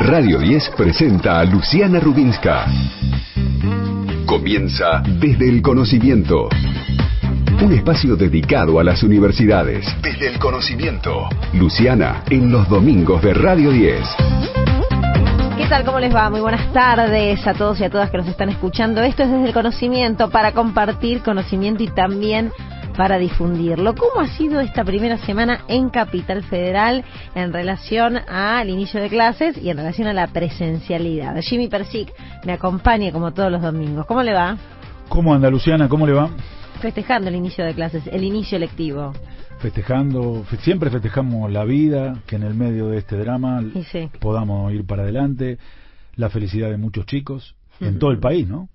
Radio 10 presenta a Luciana Rubinska. Comienza desde el conocimiento. Un espacio dedicado a las universidades. Desde el conocimiento. Luciana, en los domingos de Radio 10. ¿Qué tal? ¿Cómo les va? Muy buenas tardes a todos y a todas que nos están escuchando. Esto es desde el conocimiento para compartir conocimiento y también para difundirlo. ¿Cómo ha sido esta primera semana en Capital Federal en relación al inicio de clases y en relación a la presencialidad? Jimmy Persic me acompaña como todos los domingos. ¿Cómo le va? ¿Cómo anda Luciana? ¿Cómo le va? Festejando el inicio de clases, el inicio lectivo. Festejando, siempre festejamos la vida, que en el medio de este drama podamos ir para adelante, la felicidad de muchos chicos en todo el país, ¿no?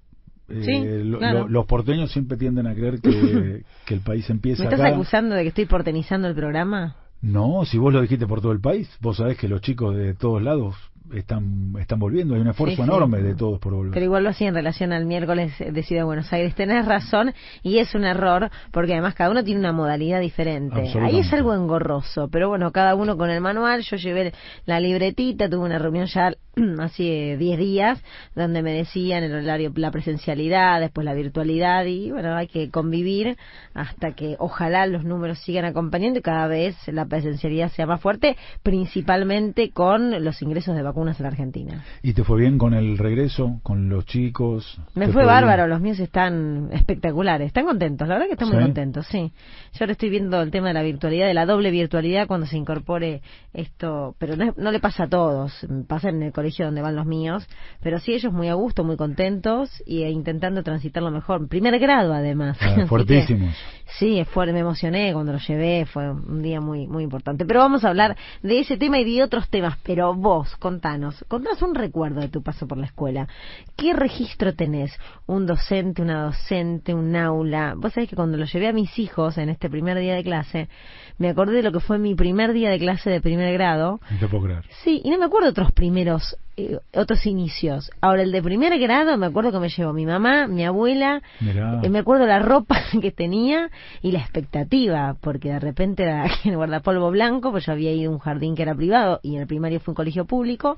Eh, los porteños siempre tienden a creer que, el país empieza. ¿Me estás acusando de que estoy portenizando el programa? No, si vos lo dijiste por todo el país, vos sabés que los chicos de todos lados están están volviendo, hay un esfuerzo enorme de todos por volver. Pero igual lo hacía en relación al miércoles de Ciudad de Buenos Aires. Tenés razón y es un error porque además cada uno tiene una modalidad diferente. Ahí es algo engorroso, pero bueno, cada uno con el manual. Yo llevé la libretita, tuve una reunión ya hace 10 días donde me decían el horario, la presencialidad, después la virtualidad y bueno, hay que convivir hasta que ojalá los números sigan acompañando y cada vez la presencialidad sea más fuerte, principalmente con los ingresos de vacunas en la Argentina. ¿Y te fue bien con el regreso, con los chicos? Me fue, bárbaro, los míos están espectaculares, están contentos, la verdad que están muy contentos, sí. Yo ahora estoy viendo el tema de la virtualidad, de la doble virtualidad cuando se incorpore esto, pero no, le pasa a todos, pasa en el colegio donde van los míos, pero sí ellos muy a gusto, muy contentos y e intentando transitarlo mejor. Primer grado además. Ah, fuertísimos. Sí, fue, me emocioné cuando lo llevé, fue un día muy, muy importante. Pero vamos a hablar de ese tema y de otros temas, pero vos, contá contanos, un recuerdo de tu paso por la escuela. ¿Qué registro tenés? ¿Un docente, una docente, un aula? Vos sabés que cuando lo llevé a mis hijos en este primer día de clase, me acordé de lo que fue mi primer día de clase de primer grado. No puedo creer. Sí, y no me acuerdo de otros primeros, eh, otros inicios. Ahora, el de primer grado, me acuerdo que me llevó mi mamá, mi abuela, eh, me acuerdo la ropa que tenía y la expectativa, porque de repente era el guardapolvo blanco, pues yo había ido a un jardín que era privado y en el primario fue un colegio público,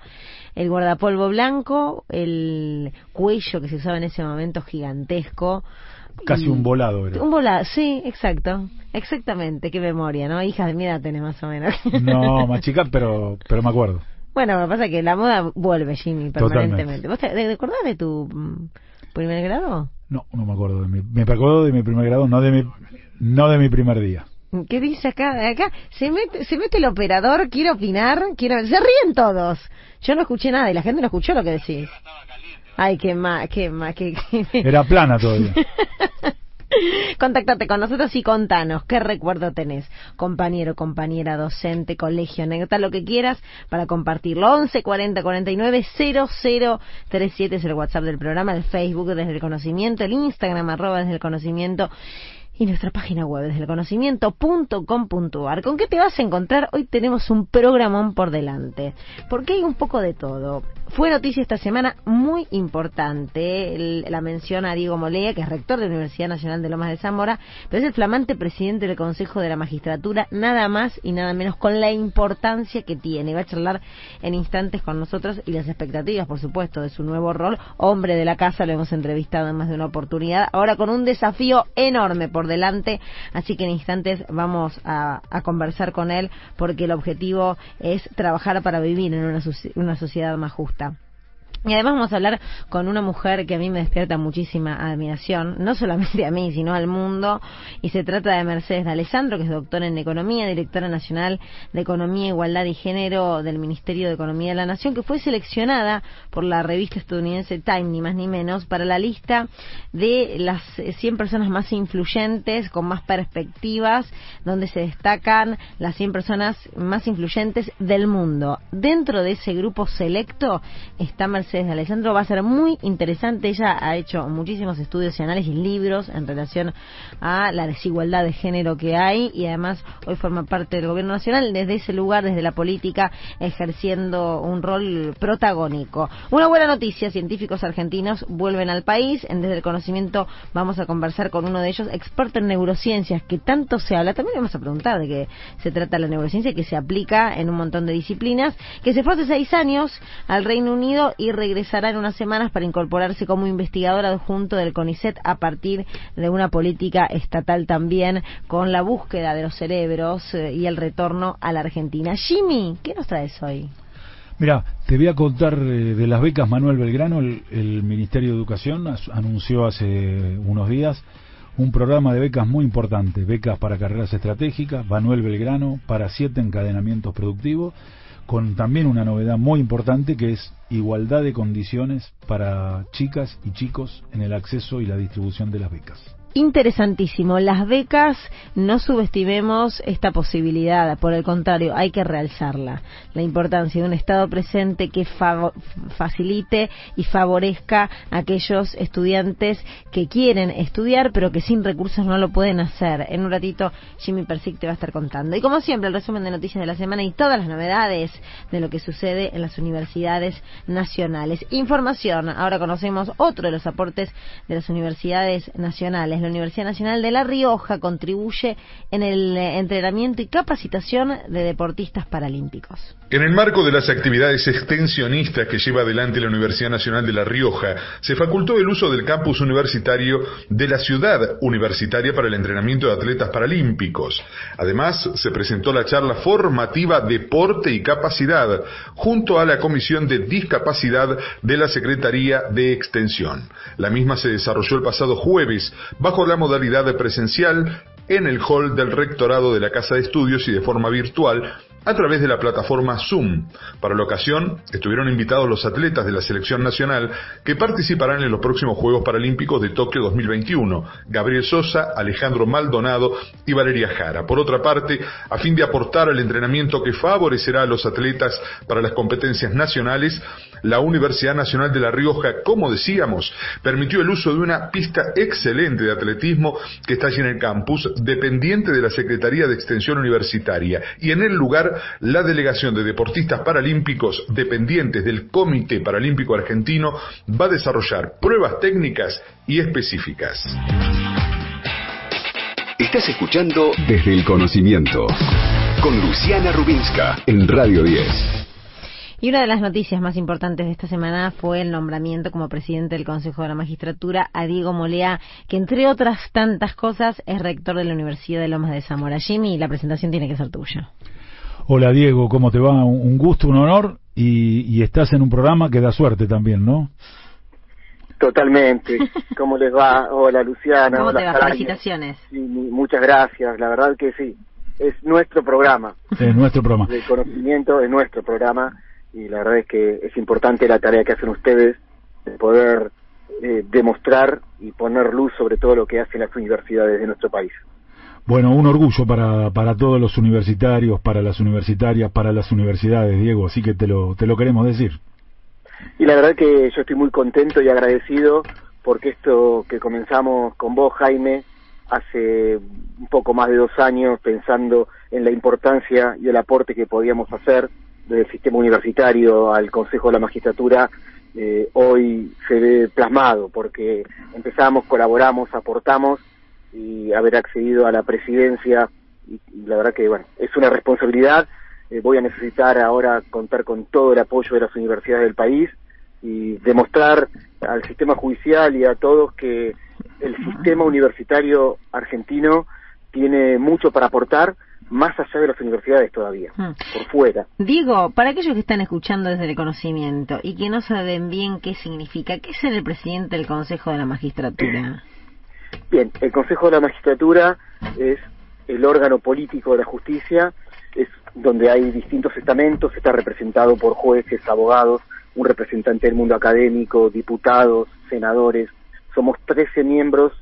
el guardapolvo blanco, el cuello que se usaba en ese momento gigantesco, Casi un volado era. Un volado, sí, exacto. Exactamente, qué memoria, ¿no? Hijas de mi edad tenés más o menos. No, más chica, pero, pero me acuerdo. Bueno, lo que pasa es que la moda vuelve, Jimmy, permanentemente. ¿Vos te, acordás de tu mm, primer grado? No, no me acuerdo de mi, me acuerdo de mi primer grado, no de mi, no de mi primer día. ¿Qué dice acá? Acá se mete, se mete el operador, quiere opinar, quiere... Se ríen todos. Yo no escuché nada y la gente no escuchó lo que decís. Ay, qué más, qué más, qué... Era plana todavía. Contactate con nosotros y contanos qué recuerdo tenés, compañero, compañera, docente, colegio, anécdota, lo que quieras para compartirlo. 11 40 49 0037 es el WhatsApp del programa, el Facebook desde el conocimiento, el Instagram arroba desde el conocimiento y nuestra página web desde el conocimiento.com.ar. ¿Con qué te vas a encontrar? Hoy tenemos un programón por delante, porque hay un poco de todo. Fue noticia esta semana muy importante la mención a Diego Molea, que es rector de la Universidad Nacional de Lomas de Zamora, pero es el flamante presidente del Consejo de la Magistratura, nada más y nada menos con la importancia que tiene. Va a charlar en instantes con nosotros y las expectativas, por supuesto, de su nuevo rol. Hombre de la casa, lo hemos entrevistado en más de una oportunidad, ahora con un desafío enorme por delante, así que en instantes vamos a, conversar con él porque el objetivo es trabajar para vivir en una sociedad más justa. Y además vamos a hablar con una mujer que a mí me despierta muchísima admiración, no solamente a mí, sino al mundo, y se trata de Mercedes de Alessandro, que es doctora en Economía, directora nacional de Economía, Igualdad y Género del Ministerio de Economía de la Nación, que fue seleccionada por la revista estadounidense Time, ni más ni menos, para la lista de las 100 personas más influyentes, con más perspectivas, donde se destacan las 100 personas más influyentes del mundo. Dentro de ese grupo selecto está Mercedes voces de Alessandro va a ser muy interesante. Ella ha hecho muchísimos estudios y análisis, libros en relación a la desigualdad de género que hay y además hoy forma parte del gobierno nacional desde ese lugar, desde la política, ejerciendo un rol protagónico. Una buena noticia, científicos argentinos vuelven al país. Desde el conocimiento vamos a conversar con uno de ellos, experto en neurociencias, que tanto se habla. También vamos a preguntar de qué se trata la neurociencia, que se aplica en un montón de disciplinas, que se fue hace seis años al Reino Unido y regresará en unas semanas para incorporarse como investigador adjunto del CONICET a partir de una política estatal también con la búsqueda de los cerebros eh, y el retorno a la Argentina. Jimmy, ¿qué nos traes hoy? Mira, te voy a contar eh, de las becas Manuel Belgrano. El, Ministerio de Educación anunció hace unos días un programa de becas muy importante, becas para carreras estratégicas, Manuel Belgrano, para siete encadenamientos productivos, con también una novedad muy importante que es igualdad de condiciones para chicas y chicos en el acceso y la distribución de las becas interesantísimo. Las becas, no subestimemos esta posibilidad, por el contrario, hay que realzarla. La importancia de un Estado presente que facilite y favorezca a aquellos estudiantes que quieren estudiar, pero que sin recursos no lo pueden hacer. En un ratito, Jimmy Persic te va a estar contando. Y como siempre, el resumen de noticias de la semana y todas las novedades de lo que sucede en las universidades nacionales. Información, ahora conocemos otro de los aportes de las universidades nacionales la Universidad Nacional de La Rioja contribuye en el eh, entrenamiento y capacitación de deportistas paralímpicos. En el marco de las actividades extensionistas que lleva adelante la Universidad Nacional de La Rioja, se facultó el uso del campus universitario de la ciudad universitaria para el entrenamiento de atletas paralímpicos. Además, se presentó la charla formativa Deporte y Capacidad junto a la Comisión de Discapacidad de la Secretaría de Extensión. La misma se desarrolló el pasado jueves bajo bajo la modalidad presencial en el hall del rectorado de la Casa de Estudios y de forma virtual a través de la plataforma Zoom. Para la ocasión, estuvieron invitados los atletas de la selección nacional que participarán en los próximos Juegos Paralímpicos de Tokio 2021, Gabriel Sosa, Alejandro Maldonado y Valeria Jara. Por otra parte, a fin de aportar al entrenamiento que favorecerá a los atletas para las competencias nacionales, la Universidad Nacional de La Rioja, como decíamos, permitió el uso de una pista excelente de atletismo que está allí en el campus, dependiente de la Secretaría de Extensión Universitaria, y en el lugar la delegación de deportistas paralímpicos dependientes del Comité Paralímpico Argentino va a desarrollar pruebas técnicas y específicas. Estás escuchando Desde el Conocimiento con Luciana Rubinska en Radio 10. Y una de las noticias más importantes de esta semana fue el nombramiento como presidente del Consejo de la Magistratura a Diego Molea, que entre otras tantas cosas es rector de la Universidad de Lomas de Zamora. Jimmy, la presentación tiene que ser tuya. Hola Diego, ¿cómo te va? Un gusto, un honor y, estás en un programa que da suerte también, ¿no? Totalmente. ¿Cómo les va? Hola Luciana. ¿Cómo te va? Felicitaciones. muchas gracias, la verdad que sí. Es nuestro programa. Es nuestro programa. El conocimiento es nuestro programa y la verdad es que es importante la tarea que hacen ustedes de poder eh, demostrar y poner luz sobre todo lo que hacen las universidades de nuestro país. Bueno, un orgullo para, para todos los universitarios, para las universitarias, para las universidades, Diego, así que te lo, te lo queremos decir. Y la verdad que yo estoy muy contento y agradecido porque esto que comenzamos con vos, Jaime, hace un poco más de dos años pensando en la importancia y el aporte que podíamos hacer del sistema universitario al Consejo de la Magistratura, eh, hoy se ve plasmado porque empezamos, colaboramos, aportamos y haber accedido a la presidencia y, la verdad que bueno es una responsabilidad eh, voy a necesitar ahora contar con todo el apoyo de las universidades del país y demostrar al sistema judicial y a todos que el sistema universitario argentino tiene mucho para aportar más allá de las universidades todavía, hmm. por fuera. Digo, para aquellos que están escuchando desde el conocimiento y que no saben bien qué significa, ¿qué es ser el presidente del Consejo de la Magistratura? Bien, el Consejo de la Magistratura es el órgano político de la justicia, es donde hay distintos estamentos, está representado por jueces, abogados, un representante del mundo académico, diputados, senadores, somos 13 miembros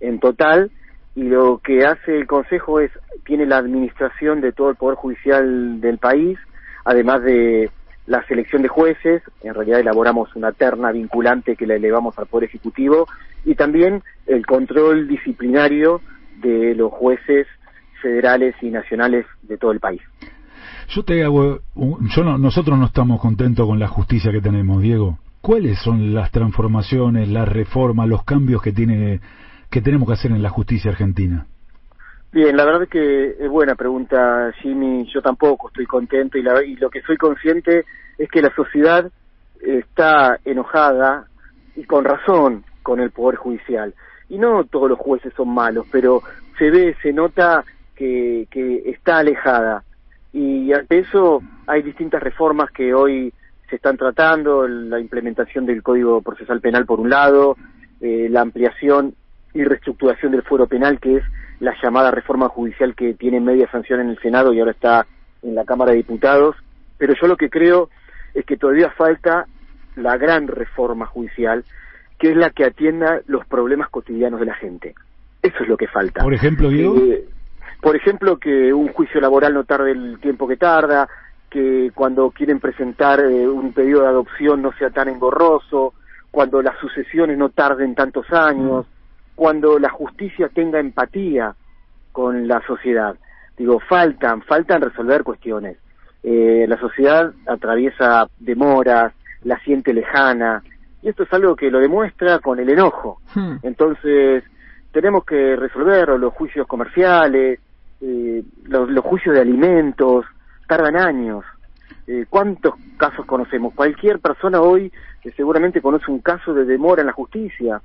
en total y lo que hace el Consejo es, tiene la administración de todo el Poder Judicial del país, además de la selección de jueces, en realidad elaboramos una terna vinculante que la elevamos al Poder Ejecutivo, y también el control disciplinario de los jueces federales y nacionales de todo el país. Yo te hago, yo nosotros no estamos contentos con la justicia que tenemos, Diego. ¿Cuáles son las transformaciones, las reformas, los cambios que tiene que tenemos que hacer en la justicia argentina? Bien, la verdad es que es buena pregunta, Jimmy. Yo tampoco estoy contento y, y lo que soy consciente es que la sociedad está enojada y con razón con el Poder Judicial. Y no todos los jueces son malos, pero se ve, se nota que, que está alejada. Y ante eso hay distintas reformas que hoy se están tratando, la implementación del Código Procesal Penal por un lado, eh, la ampliación y reestructuración del fuero penal, que es la llamada reforma judicial que tiene media sanción en el Senado y ahora está en la Cámara de Diputados. Pero yo lo que creo es que todavía falta la gran reforma judicial, que es la que atienda los problemas cotidianos de la gente. Eso es lo que falta. Por ejemplo, Diego. Eh, por ejemplo, que un juicio laboral no tarde el tiempo que tarda, que cuando quieren presentar eh, un pedido de adopción no sea tan engorroso, cuando las sucesiones no tarden tantos años, cuando la justicia tenga empatía con la sociedad. Digo, faltan, faltan resolver cuestiones. Eh, la sociedad atraviesa demoras, la siente lejana, y esto es algo que lo demuestra con el enojo. Hmm. Entonces, tenemos que resolver los juicios comerciales, eh, los, juicios de alimentos, tardan años. Eh, ¿Cuántos casos conocemos? Cualquier persona hoy eh, seguramente conoce un caso de demora en la justicia,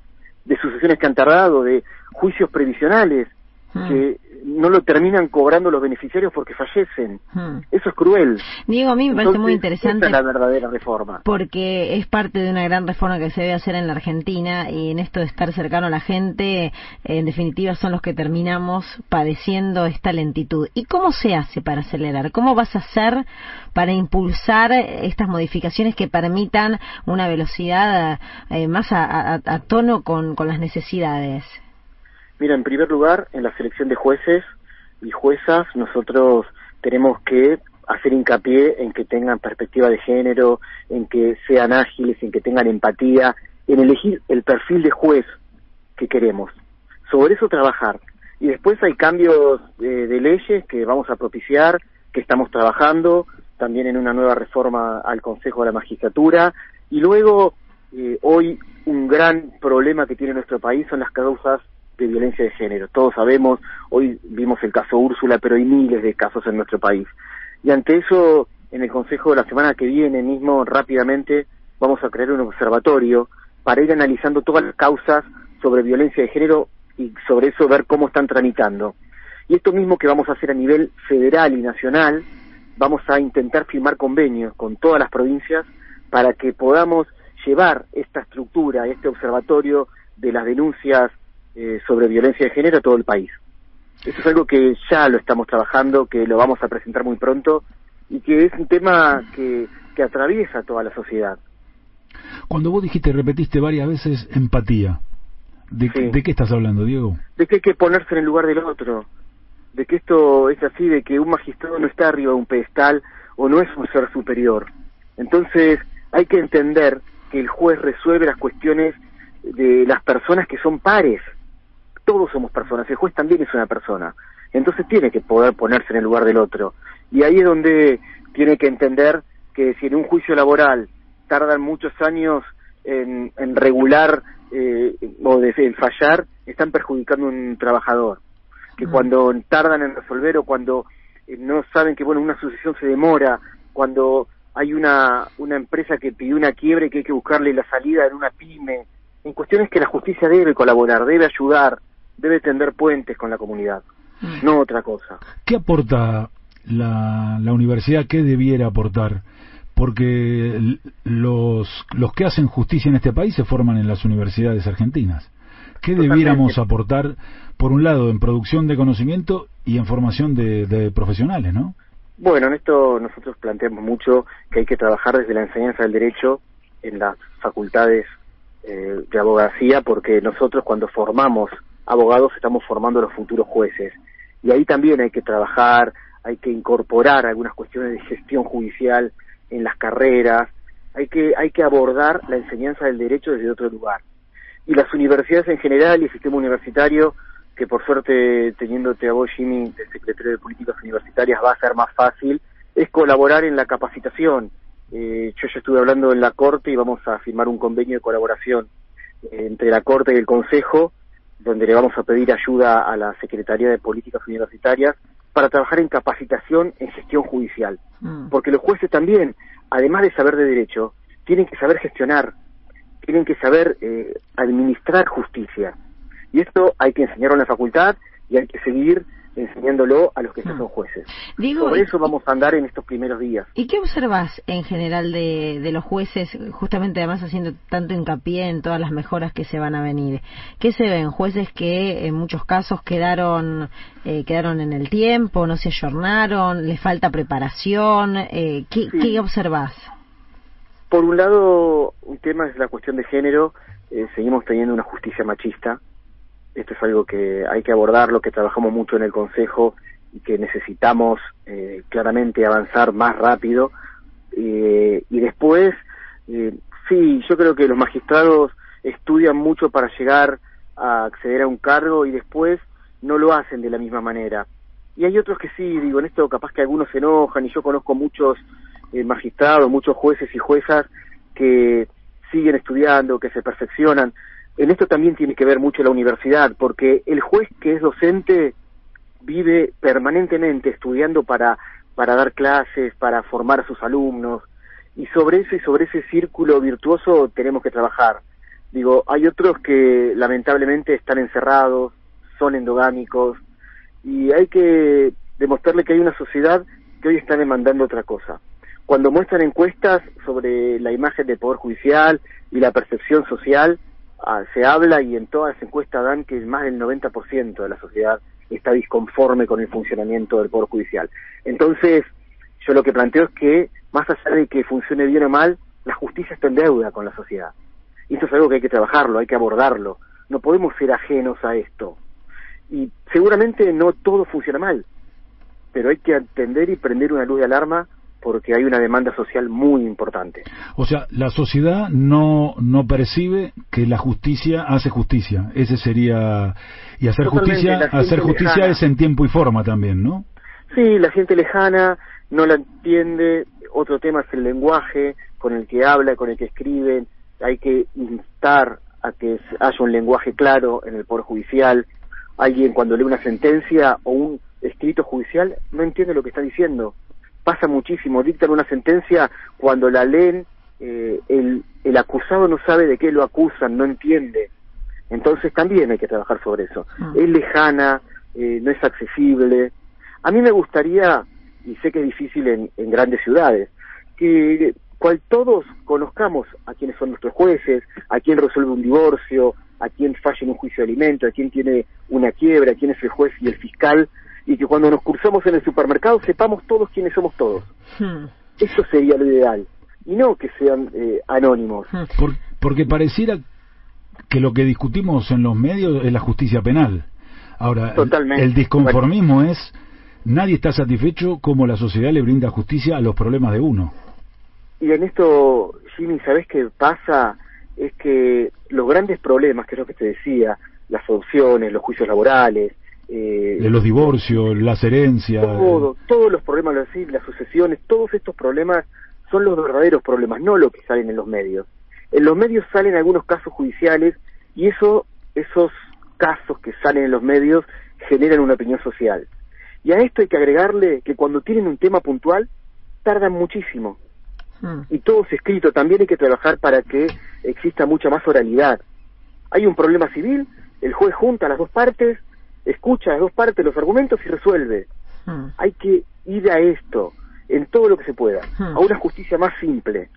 de sucesiones que han tardado, de juicios previsionales hmm. que no lo terminan cobrando los beneficiarios porque fallecen. Hmm. Eso es cruel. Diego, a mí me parece muy interesante. la verdadera reforma. Porque es parte de una gran reforma que se debe hacer en la Argentina y en esto de estar cercano a la gente, en definitiva, son los que terminamos padeciendo esta lentitud. ¿Y cómo se hace para acelerar? ¿Cómo vas a hacer para impulsar estas modificaciones que permitan una velocidad eh, más a, a, tono con las necesidades? Mira, en primer lugar, en la selección de jueces y juezas, nosotros tenemos que hacer hincapié en que tengan perspectiva de género, en que sean ágiles, en que tengan empatía, en elegir el perfil de juez que queremos. Sobre eso trabajar. Y después hay cambios de leyes que vamos a propiciar, que estamos trabajando, también en una nueva reforma al Consejo de la Magistratura. Y luego, eh, hoy un gran problema que tiene nuestro país son las causas de violencia de género. Todos sabemos, hoy vimos el caso Úrsula, pero hay miles de casos en nuestro país. Y ante eso, en el Consejo de la semana que viene mismo, rápidamente, vamos a crear un observatorio para ir analizando todas las causas sobre violencia de género y sobre eso ver cómo están tramitando. Y esto mismo que vamos a hacer a nivel federal y nacional, vamos a intentar firmar convenios con todas las provincias para que podamos llevar esta estructura, este observatorio de las denuncias eh, sobre violencia de género a todo el país. Eso es algo que ya lo estamos trabajando, que lo vamos a presentar muy pronto y que es un tema que, que atraviesa toda la sociedad. Cuando vos dijiste, repetiste varias veces empatía, ¿de, ¿de qué estás hablando, Diego? De que hay que ponerse en el lugar del otro, de que esto es así, de que un magistrado no está arriba de un pedestal o no es un ser superior. Entonces hay que entender que el juez resuelve las cuestiones de las personas que son pares, todos somos personas, el juez también es una persona, entonces tiene que poder ponerse en el lugar del otro. Y ahí es donde tiene que entender que si en un juicio laboral tardan muchos años en, regular eh, o de, en fallar, están perjudicando a un trabajador. Que cuando tardan en resolver o cuando eh, no saben que bueno una sucesión se demora, cuando hay una, una empresa que pidió una quiebre que hay que buscarle la salida en una pyme, en cuestiones que la justicia debe colaborar, debe ayudar, debe tender puentes con la comunidad, no otra cosa. ¿Qué aporta la, la universidad? ¿Qué debiera aportar? Porque los, los que hacen justicia en este país se forman en las universidades argentinas. ¿Qué debiéramos aportar, por un lado, en producción de conocimiento y en formación de, de profesionales, no? Bueno, en esto nosotros planteamos mucho que hay que trabajar desde la enseñanza del derecho en las facultades eh, de abogacía, porque nosotros cuando formamos abogados estamos formando los futuros jueces. Y ahí también hay que trabajar, hay que incorporar algunas cuestiones de gestión judicial en las carreras, hay que, hay que abordar la enseñanza del derecho desde otro lugar. Y las universidades en general y el sistema universitario, que por suerte teniéndote a vos, Jimmy, de secretario de Políticas Universitarias, va a ser más fácil, es colaborar en la capacitación. Eh, yo ya estuve hablando en la Corte y vamos a firmar un convenio de colaboración eh, entre la Corte y el Consejo, donde le vamos a pedir ayuda a la Secretaría de Políticas Universitarias para trabajar en capacitación en gestión judicial. Mm. Porque los jueces también, además de saber de derecho, tienen que saber gestionar, tienen que saber eh, administrar justicia. Y esto hay que enseñarlo en la facultad y hay que seguir enseñándolo a los que ya mm. son jueces. Digo, Por eso vamos a andar en estos primeros días. ¿Y qué observas en general de, de, los jueces, justamente además haciendo tanto hincapié en todas las mejoras que se van a venir? ¿Qué se ven? Jueces que en muchos casos quedaron, eh, quedaron en el tiempo, no se ayornaron, les falta preparación. Eh, ¿qué, ¿Qué observas? Por un lado, un tema es la cuestión de género. Eh, seguimos teniendo una justicia machista esto es algo que hay que abordarlo, que trabajamos mucho en el Consejo y que necesitamos eh, claramente avanzar más rápido. Eh, y después, eh, sí, yo creo que los magistrados estudian mucho para llegar a acceder a un cargo y después no lo hacen de la misma manera. Y hay otros que sí, digo, en esto capaz que algunos se enojan y yo conozco muchos magistrados, muchos jueces y juezas que siguen estudiando, que se perfeccionan, en esto también tiene que ver mucho la universidad, porque el juez que es docente vive permanentemente estudiando para, para dar clases, para formar a sus alumnos, y sobre eso y sobre ese círculo virtuoso tenemos que trabajar. Digo, hay otros que lamentablemente están encerrados, son endogámicos, y hay que demostrarle que hay una sociedad que hoy está demandando otra cosa. Cuando muestran encuestas sobre la imagen del Poder Judicial y la percepción social, Ah, se habla y en todas las encuestas dan que más del 90% de la sociedad está disconforme con el funcionamiento del Poder Judicial. Entonces, yo lo que planteo es que, más allá de que funcione bien o mal, la justicia está en deuda con la sociedad. Y esto es algo que hay que trabajarlo, hay que abordarlo. No podemos ser ajenos a esto. Y seguramente no todo funciona mal, pero hay que atender y prender una luz de alarma porque hay una demanda social muy importante. O sea, la sociedad no, no percibe que la justicia hace justicia. Ese sería. Y hacer justicia, hacer justicia es en tiempo y forma también, ¿no? Sí, la gente lejana no la entiende. Otro tema es el lenguaje con el que habla, con el que escribe. Hay que instar a que haya un lenguaje claro en el Poder Judicial. Alguien cuando lee una sentencia o un escrito judicial no entiende lo que está diciendo pasa muchísimo, dictan una sentencia cuando la leen, eh, el, el acusado no sabe de qué lo acusan, no entiende. Entonces también hay que trabajar sobre eso. Ah. Es lejana, eh, no es accesible. A mí me gustaría, y sé que es difícil en, en grandes ciudades, que cual todos conozcamos a quienes son nuestros jueces, a quién resuelve un divorcio, a quién falla en un juicio de alimento, a quién tiene una quiebra, a quién es el juez y el fiscal, y que cuando nos cruzamos en el supermercado sepamos todos quiénes somos todos. Hmm. Eso sería lo ideal. Y no que sean eh, anónimos. Hmm. porque pareciera que lo que discutimos en los medios es la justicia penal. Ahora, el, disconformismo es nadie está satisfecho como la sociedad le brinda justicia a los problemas de uno. Y en esto, Jimmy, ¿sabes qué pasa? Es que los grandes problemas, que es lo que te decía, las adopciones, los juicios laborales, eh, de los divorcios, las herencias. Todo, todos los problemas, las sucesiones, todos estos problemas son los verdaderos problemas, no lo que salen en los medios. En los medios salen algunos casos judiciales y eso, esos casos que salen en los medios generan una opinión social. Y a esto hay que agregarle que cuando tienen un tema puntual, tardan muchísimo. Hmm. Y todo es escrito, también hay que trabajar para que exista mucha más oralidad. Hay un problema civil, el juez junta a las dos partes, escucha las dos partes los argumentos y resuelve. Hmm. Hay que ir a esto, en todo lo que se pueda, hmm. a una justicia más simple.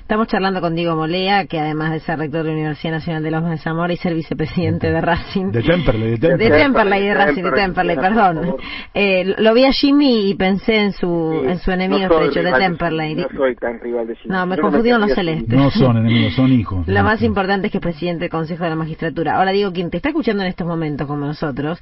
Estamos charlando con Diego Molea, que además de ser rector de la Universidad Nacional de los de Zamora y ser vicepresidente de Racing. De Temperley, de Temperley. De Temperley, de Racing, de Temperley, perdón. Eh, lo vi a Jimmy y pensé en su en su enemigo estrecho, de Temperley. No soy tan rival de Jimmy. No, me confundieron los celestes. No son enemigos, son hijos. Lo más importante es que es presidente del Consejo de la Magistratura. Ahora digo, quien te está escuchando en estos momentos, como nosotros,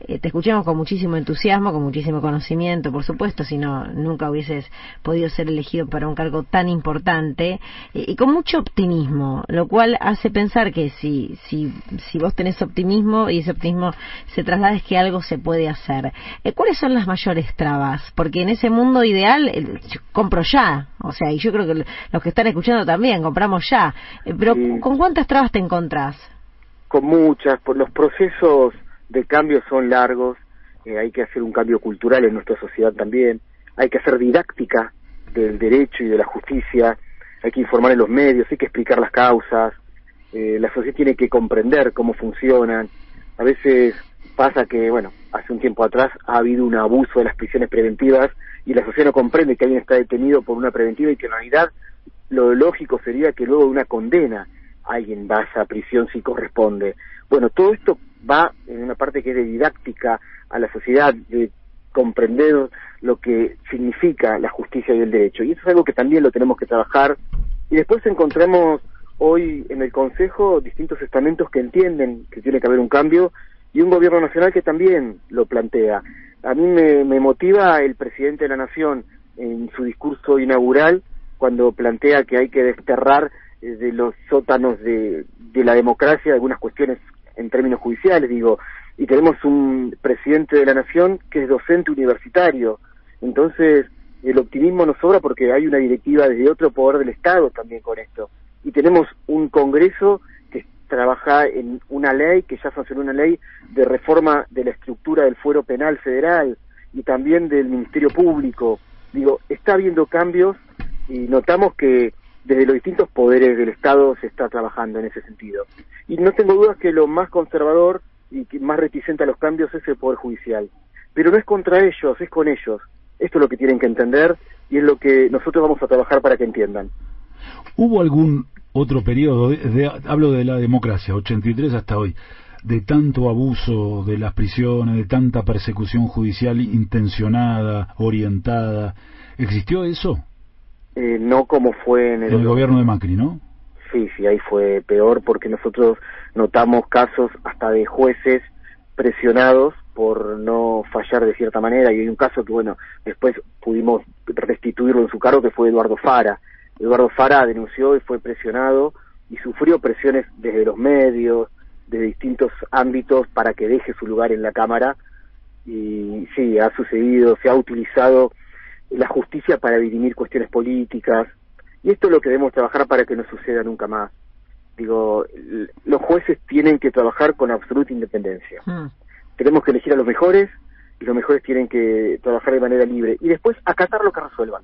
eh, te escuchamos con muchísimo entusiasmo, con muchísimo conocimiento, por supuesto, si no, nunca hubieses podido ser elegido para un cargo tan importante, eh, y con mucho optimismo, lo cual hace pensar que si, si, si vos tenés optimismo y ese optimismo se traslada es que algo se puede hacer. Eh, ¿Cuáles son las mayores trabas? Porque en ese mundo ideal, compro ya, o sea, y yo creo que los que están escuchando también, compramos ya, pero ¿con cuántas trabas te encontrás? Con muchas, por los procesos de cambio son largos, eh, hay que hacer un cambio cultural en nuestra sociedad también, hay que hacer didáctica del derecho y de la justicia, hay que informar en los medios, hay que explicar las causas, eh, la sociedad tiene que comprender cómo funcionan. A veces pasa que, bueno, hace un tiempo atrás ha habido un abuso de las prisiones preventivas y la sociedad no comprende que alguien está detenido por una preventiva y que en realidad lo lógico sería que luego de una condena alguien vaya a prisión si corresponde. Bueno, todo esto va en una parte que es de didáctica a la sociedad, de comprender lo que significa la justicia y el derecho. Y eso es algo que también lo tenemos que trabajar. Y después encontramos hoy en el Consejo distintos estamentos que entienden que tiene que haber un cambio y un gobierno nacional que también lo plantea. A mí me, me motiva el presidente de la Nación en su discurso inaugural cuando plantea que hay que desterrar eh, de los sótanos de, de la democracia algunas cuestiones en términos judiciales, digo, y tenemos un presidente de la nación que es docente universitario. Entonces, el optimismo nos sobra porque hay una directiva desde otro poder del Estado también con esto. Y tenemos un Congreso que trabaja en una ley, que ya sancionó una ley de reforma de la estructura del fuero penal federal y también del Ministerio Público. Digo, está habiendo cambios y notamos que desde los distintos poderes del Estado se está trabajando en ese sentido. Y no tengo dudas que lo más conservador y más reticente a los cambios es el Poder Judicial. Pero no es contra ellos, es con ellos. Esto es lo que tienen que entender y es lo que nosotros vamos a trabajar para que entiendan. ¿Hubo algún otro periodo, hablo de la democracia, 83 hasta hoy, de tanto abuso de las prisiones, de tanta persecución judicial intencionada, orientada? ¿Existió eso? Eh, no como fue en el, gobierno de Macri, ¿no? Sí, sí, ahí fue peor porque nosotros notamos casos hasta de jueces presionados por no fallar de cierta manera. Y hay un caso que bueno después pudimos restituirlo en su cargo que fue Eduardo Fara. Eduardo Fara denunció y fue presionado y sufrió presiones desde los medios de distintos ámbitos para que deje su lugar en la cámara. Y sí ha sucedido se ha utilizado la justicia para dirimir cuestiones políticas, y esto es lo que debemos trabajar para que no suceda nunca más. Digo, los jueces tienen que trabajar con absoluta independencia. Hmm. Tenemos que elegir a los mejores y los mejores tienen que trabajar de manera libre y después acatar lo que resuelvan.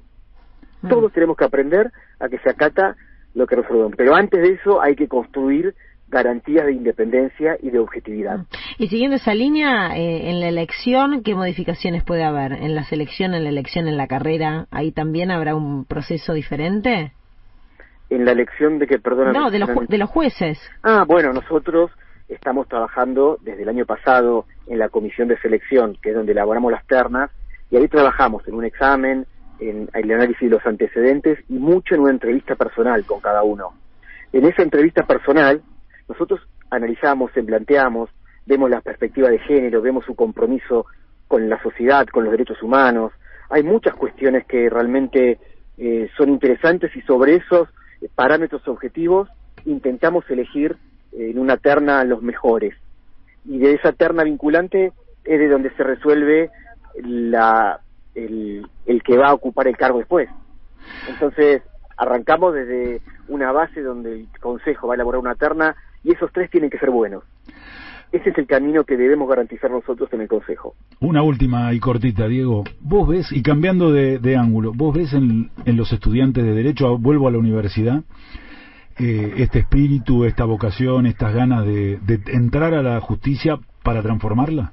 Hmm. Todos tenemos que aprender a que se acata lo que resuelvan, pero antes de eso hay que construir garantías de independencia y de objetividad. Mm. Y siguiendo esa línea, eh, en la elección, ¿qué modificaciones puede haber? ¿En la selección, en la elección, en la carrera? ¿Ahí también habrá un proceso diferente? En la elección de que, perdona. No, de los, de los jueces. Ah, bueno, nosotros estamos trabajando desde el año pasado en la comisión de selección, que es donde elaboramos las ternas, y ahí trabajamos en un examen, en el análisis de los antecedentes y mucho en una entrevista personal con cada uno. En esa entrevista personal nosotros analizamos, planteamos, vemos la perspectiva de género, vemos su compromiso con la sociedad, con los derechos humanos. Hay muchas cuestiones que realmente eh, son interesantes y sobre esos parámetros objetivos intentamos elegir en una terna los mejores. Y de esa terna vinculante es de donde se resuelve la, el que va a ocupar el cargo después. Entonces, arrancamos desde una base donde el Consejo va a elaborar una terna y esos tres tienen que ser buenos. Ese es el camino que debemos garantizar nosotros en el Consejo. Una última y cortita, Diego. Vos ves, y cambiando de, ángulo, vos ves en, los estudiantes de Derecho, vuelvo a la universidad, eh, este espíritu, esta vocación, estas ganas de, de entrar a la justicia para transformarla?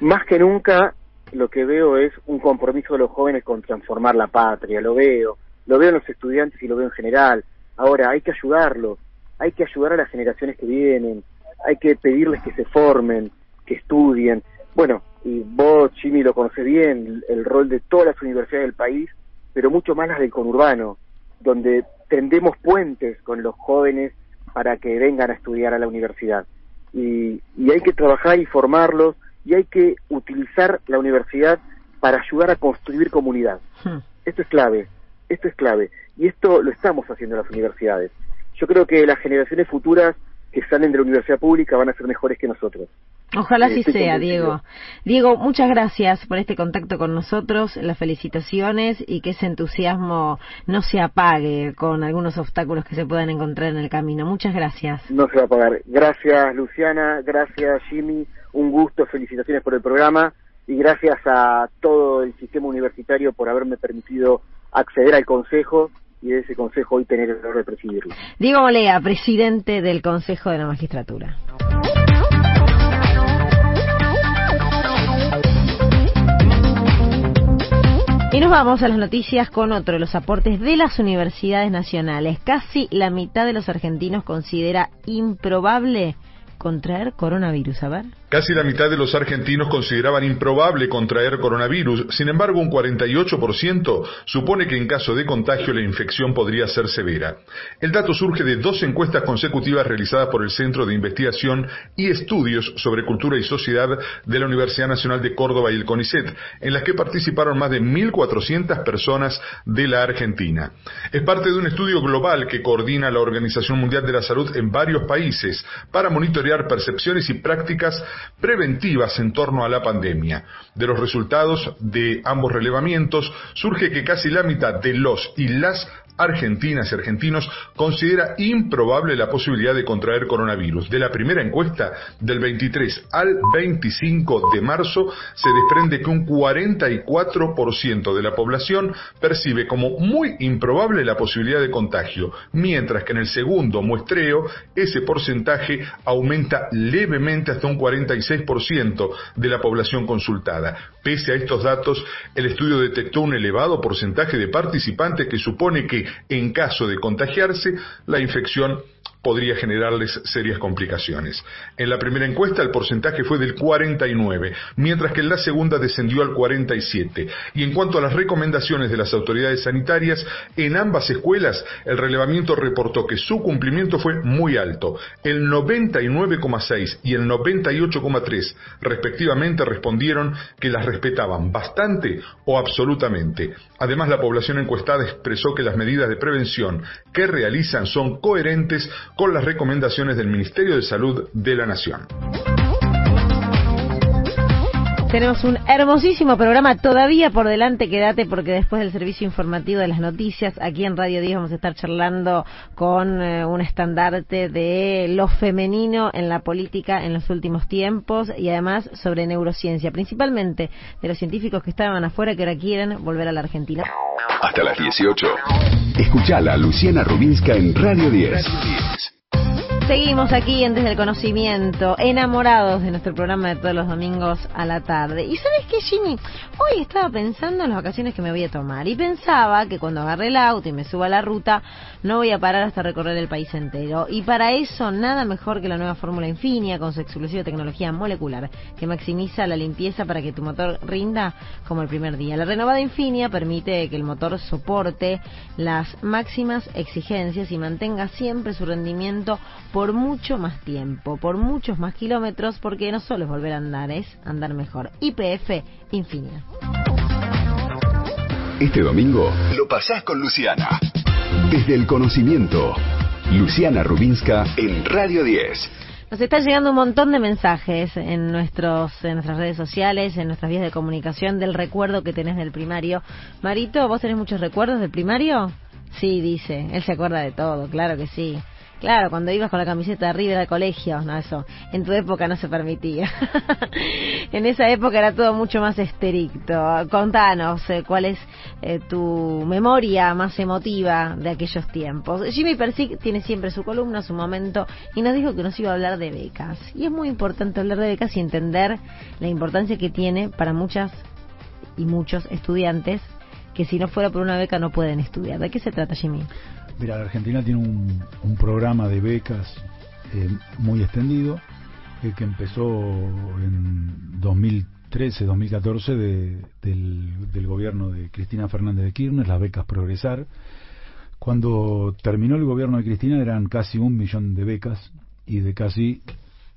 Más que nunca, lo que veo es un compromiso de los jóvenes con transformar la patria, lo veo lo veo en los estudiantes y lo veo en general. Ahora, hay que ayudarlos, hay que ayudar a las generaciones que vienen, hay que pedirles que se formen, que estudien. Bueno, y vos, Jimmy, lo conoces bien, el rol de todas las universidades del país, pero mucho más las del conurbano, donde tendemos puentes con los jóvenes para que vengan a estudiar a la universidad. Y, y hay que trabajar y formarlos, y hay que utilizar la universidad para ayudar a construir comunidad. Hmm. Esto es clave, esto es clave. Y esto lo estamos haciendo en las universidades. Yo creo que las generaciones futuras que salen de la universidad pública van a ser mejores que nosotros. Ojalá así sea, Diego. Diego, muchas gracias por este contacto con nosotros, las felicitaciones y que ese entusiasmo no se apague con algunos obstáculos que se puedan encontrar en el camino. Muchas gracias. No se va a apagar. Gracias, Luciana. Gracias, Jimmy. Un gusto. Felicitaciones por el programa y gracias a todo el sistema universitario por haberme permitido acceder al Consejo y de ese Consejo hoy tener el honor de presidirlo. Diego Molea, presidente del Consejo de la Magistratura. Y nos vamos a las noticias con otro de los aportes de las universidades nacionales. Casi la mitad de los argentinos considera improbable contraer coronavirus. A ver. Casi la mitad de los argentinos consideraban improbable contraer coronavirus, sin embargo un 48% supone que en caso de contagio la infección podría ser severa. El dato surge de dos encuestas consecutivas realizadas por el Centro de Investigación y Estudios sobre Cultura y Sociedad de la Universidad Nacional de Córdoba y el CONICET, en las que participaron más de 1.400 personas de la Argentina. Es parte de un estudio global que coordina la Organización Mundial de la Salud en varios países para monitorear percepciones y prácticas preventivas en torno a la pandemia. De los resultados de ambos relevamientos surge que casi la mitad de los y las argentinas y argentinos considera improbable la posibilidad de contraer coronavirus. De la primera encuesta, del 23 al 25 de marzo, se desprende que un 44% de la población percibe como muy improbable la posibilidad de contagio, mientras que en el segundo muestreo ese porcentaje aumenta levemente hasta un 46% de la población consultada. Pese a estos datos, el estudio detectó un elevado porcentaje de participantes que supone que en caso de contagiarse, la infección podría generarles serias complicaciones. En la primera encuesta el porcentaje fue del 49, mientras que en la segunda descendió al 47. Y en cuanto a las recomendaciones de las autoridades sanitarias, en ambas escuelas el relevamiento reportó que su cumplimiento fue muy alto. El 99,6 y el 98,3 respectivamente respondieron que las respetaban bastante o absolutamente. Además, la población encuestada expresó que las medidas de prevención que realizan son coherentes con las recomendaciones del Ministerio de Salud de la Nación. Tenemos un hermosísimo programa todavía por delante. Quédate porque después del servicio informativo de las noticias, aquí en Radio 10 vamos a estar charlando con eh, un estandarte de lo femenino en la política en los últimos tiempos y además sobre neurociencia, principalmente de los científicos que estaban afuera que ahora quieren volver a la Argentina. Hasta las 18. Escuchala Luciana Rubinska en Radio 10. Seguimos aquí en Desde el Conocimiento, enamorados de nuestro programa de todos los domingos a la tarde. Y sabes qué, Jimmy, hoy estaba pensando en las vacaciones que me voy a tomar y pensaba que cuando agarre el auto y me suba a la ruta, no voy a parar hasta recorrer el país entero. Y para eso, nada mejor que la nueva fórmula Infinia con su exclusiva tecnología molecular, que maximiza la limpieza para que tu motor rinda como el primer día. La renovada Infinia permite que el motor soporte las máximas exigencias y mantenga siempre su rendimiento por mucho más tiempo, por muchos más kilómetros, porque no solo es volver a andar, es andar mejor. IPF Infinia. Este domingo lo pasás con Luciana. Desde el conocimiento, Luciana Rubinska en Radio 10. Nos está llegando un montón de mensajes en nuestros en nuestras redes sociales, en nuestras vías de comunicación del recuerdo que tenés del primario. Marito, ¿vos tenés muchos recuerdos del primario? Sí, dice. Él se acuerda de todo, claro que sí. Claro, cuando ibas con la camiseta de arriba del colegio, no, eso. En tu época no se permitía. en esa época era todo mucho más estricto. Contanos eh, cuál es eh, tu memoria más emotiva de aquellos tiempos. Jimmy Persic tiene siempre su columna, su momento, y nos dijo que nos iba a hablar de becas. Y es muy importante hablar de becas y entender la importancia que tiene para muchas y muchos estudiantes que si no fuera por una beca no pueden estudiar. ¿De qué se trata, Jimmy? Mira, la Argentina tiene un, programa de becas eh, muy extendido eh, que empezó en 2013, 2014 de, del, del gobierno de Cristina Fernández de Kirchner, las becas Progresar. Cuando terminó el gobierno de Cristina eran casi un millón de becas y de casi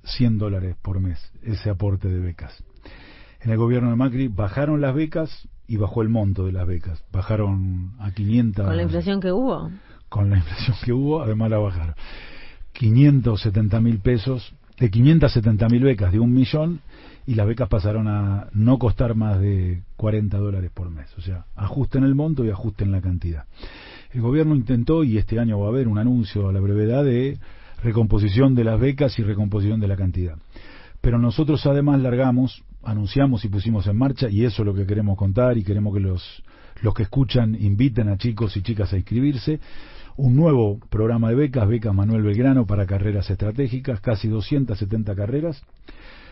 100 dólares por mes ese aporte de becas. En el gobierno de Macri bajaron las becas y bajó el monto de las becas. Bajaron a 500. ¿Con la inflación que hubo? Con la inflación que hubo, además la bajaron. 570 mil pesos, de 570 mil becas de un millón, y las becas pasaron a no costar más de 40 dólares por mes. O sea, ajusten el monto y ajusten la cantidad. El gobierno intentó, y este año va a haber un anuncio a la brevedad de recomposición de las becas y recomposición de la cantidad. Pero nosotros además largamos, anunciamos y pusimos en marcha, y eso es lo que queremos contar y queremos que los, los que escuchan inviten a chicos y chicas a inscribirse, un nuevo programa de becas, Becas Manuel Belgrano para carreras estratégicas, casi 270 carreras,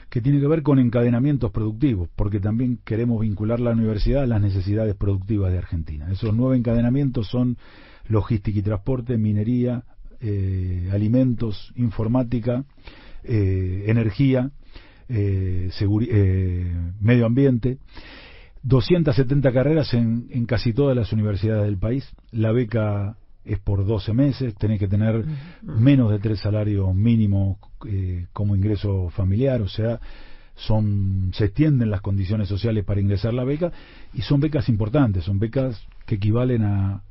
que tiene que ver con encadenamientos productivos, porque también queremos vincular la universidad a las necesidades productivas de Argentina. Esos nueve encadenamientos son logística y transporte, minería, eh, alimentos, informática, eh, energía, eh, medio ambiente. 270 carreras en, en, casi todas las universidades del país. La beca es por 12 meses, tenés que tener menos de tres salarios mínimos como ingreso familiar, o sea, son se extienden las condiciones sociales para ingresar la beca y son becas importantes, son becas que equivalen a,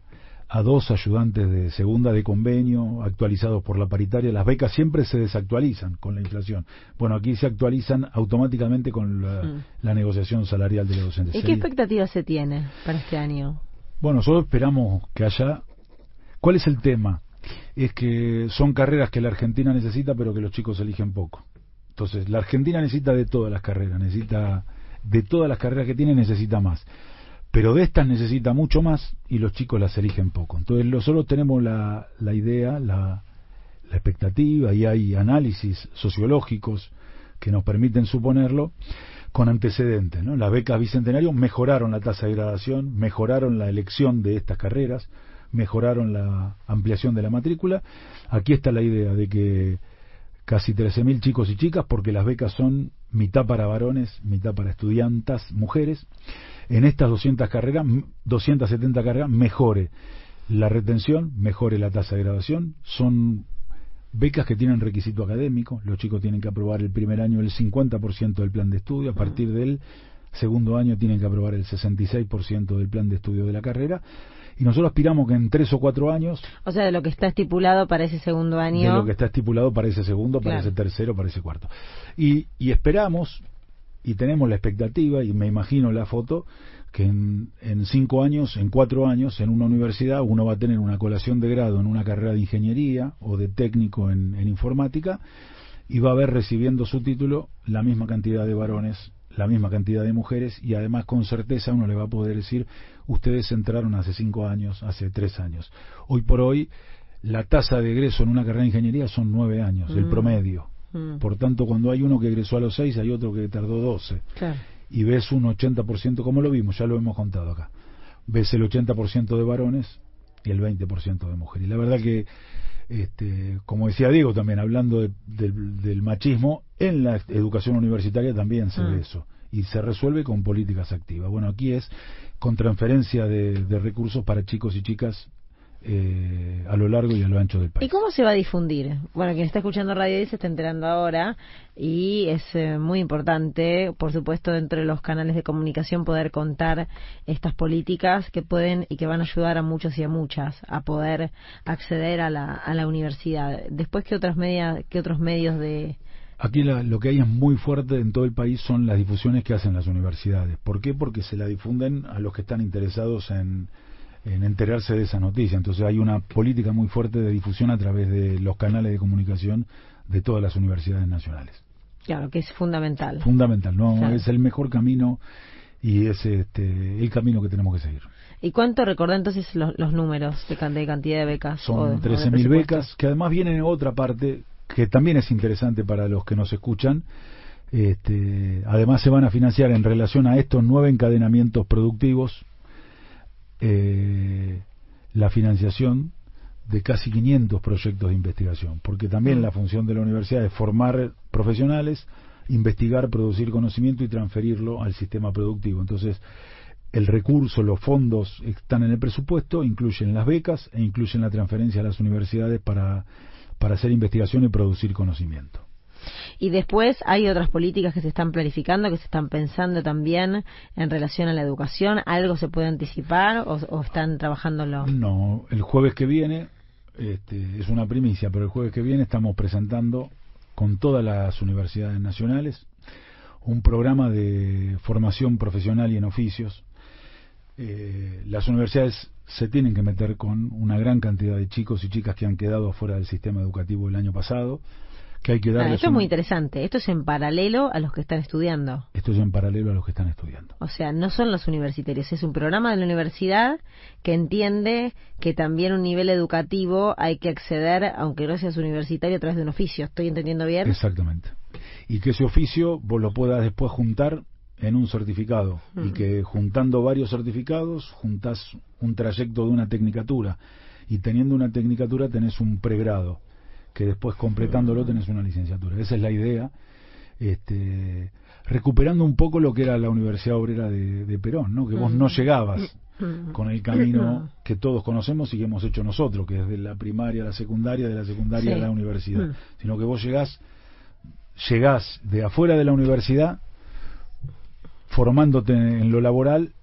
a dos ayudantes de segunda de convenio actualizados por la paritaria. Las becas siempre se desactualizan con la inflación. Bueno, aquí se actualizan automáticamente con la, mm. negociación salarial de los docentes. ¿Y qué expectativas se tiene para este año? Bueno, nosotros esperamos que haya... ¿Cuál es el tema? Es que son carreras que la Argentina necesita, pero que los chicos eligen poco. Entonces, la Argentina necesita de todas las carreras, necesita de todas las carreras que tiene, necesita más pero de estas necesita mucho más y los chicos las eligen poco. Entonces nosotros tenemos la, la idea, la, la expectativa y hay análisis sociológicos que nos permiten suponerlo con antecedentes. ¿no? Las becas Bicentenario mejoraron la tasa de gradación, mejoraron la elección de estas carreras, mejoraron la ampliación de la matrícula. Aquí está la idea de que casi 13.000 chicos y chicas, porque las becas son mitad para varones, mitad para estudiantas, mujeres, en estas 200 carreras, 270 carreras, mejore la retención, mejore la tasa de graduación. Son becas que tienen requisito académico, los chicos tienen que aprobar el primer año el 50% del plan de estudio, a partir del segundo año tienen que aprobar el 66% del plan de estudio de la carrera y nosotros aspiramos que en tres o cuatro años... O sea, de lo que está estipulado para ese segundo año... De lo que está estipulado para ese segundo, para ese tercero, para ese cuarto. Y, y esperamos y tenemos la expectativa, y me imagino la foto, que en, en, cinco años, en cuatro años, en una universidad uno va a tener una colación de grado en una carrera de ingeniería o de técnico en, en informática y va a haber recibiendo su título la misma cantidad de varones, la misma cantidad de mujeres y además con certeza uno le va a poder decir ustedes entraron hace cinco años, hace tres años. Hoy por hoy la tasa de egreso en una carrera de ingeniería son nueve años, el mm. promedio. Mm. Por tanto, cuando hay uno que egresó a los 6, hay otro que tardó 12. Y ves un 80%, como lo vimos, ya lo hemos contado acá. Ves el 80% de varones y el 20% de mujeres. Y la verdad que, este, como decía Diego también, hablando del machismo, en la educación universitaria también se ve mm. eso. Y se resuelve con políticas activas. Bueno, aquí es con transferencia de recursos para chicos y chicas eh, a lo largo y a lo ancho del país. ¿Y cómo se va a difundir? Bueno, quien está escuchando radio se está enterando ahora y es eh, muy importante, por supuesto, dentro de los canales de comunicación poder contar estas políticas que pueden y que van a ayudar a muchos y a muchas a poder acceder a la, a la universidad. Después, ¿qué, otras media, qué otros medios de, Aquí lo que hay es muy fuerte en todo el país son las difusiones que hacen las universidades. ¿Por qué? Porque se la difunden a los que están interesados en, en enterarse de esa noticia. Entonces hay una política muy fuerte de difusión a través de los canales de comunicación de todas las universidades nacionales. Claro, que es fundamental. Fundamental, no, es el mejor camino y es este, el camino que tenemos que seguir. ¿Y cuánto recordá entonces los, números de, cantidad de becas? Son 13.000 becas, que además vienen en otra parte que también es interesante para los que nos escuchan. Este, además se van a financiar en relación a estos nueve encadenamientos productivos eh, la financiación de casi 500 proyectos de investigación, porque también la función de la universidad es formar profesionales, investigar, producir conocimiento y transferirlo al sistema productivo. Entonces, el recurso, los fondos están en el presupuesto, incluyen las becas e incluyen la transferencia a las universidades para, para hacer investigación y producir conocimiento. Y después hay otras políticas que se están planificando, que se están pensando también en relación a la educación. ¿Algo se puede anticipar o, o están trabajándolo? No, el jueves que viene, este, es una primicia, pero el jueves que viene estamos presentando con todas las universidades nacionales un programa de formación profesional y en oficios. Eh, las universidades se tienen que meter con una gran cantidad de chicos y chicas que han quedado fuera del sistema educativo el año pasado Ah, esto es muy interesante. Esto es en paralelo a los que están estudiando. Esto es en paralelo a los que están estudiando. O sea, no son los universitarios. Es un programa de la universidad que entiende que también un nivel educativo hay que acceder, aunque no seas universitario, a través de un oficio. ¿Estoy entendiendo bien? Exactamente. Y que ese oficio vos lo puedas después juntar en un certificado y mm. que juntando varios certificados juntas un trayecto de una tecnicatura y teniendo una tecnicatura tenés un pregrado que después completándolo tenés una licenciatura. Esa es la idea. Este, recuperando un poco lo que era la Universidad Obrera de, Perón, ¿no? que vos no llegabas con el camino que todos conocemos y que hemos hecho nosotros, que es de la primaria a la secundaria, de la secundaria a la universidad, sino que vos llegás, llegás de afuera de la universidad formándote en lo laboral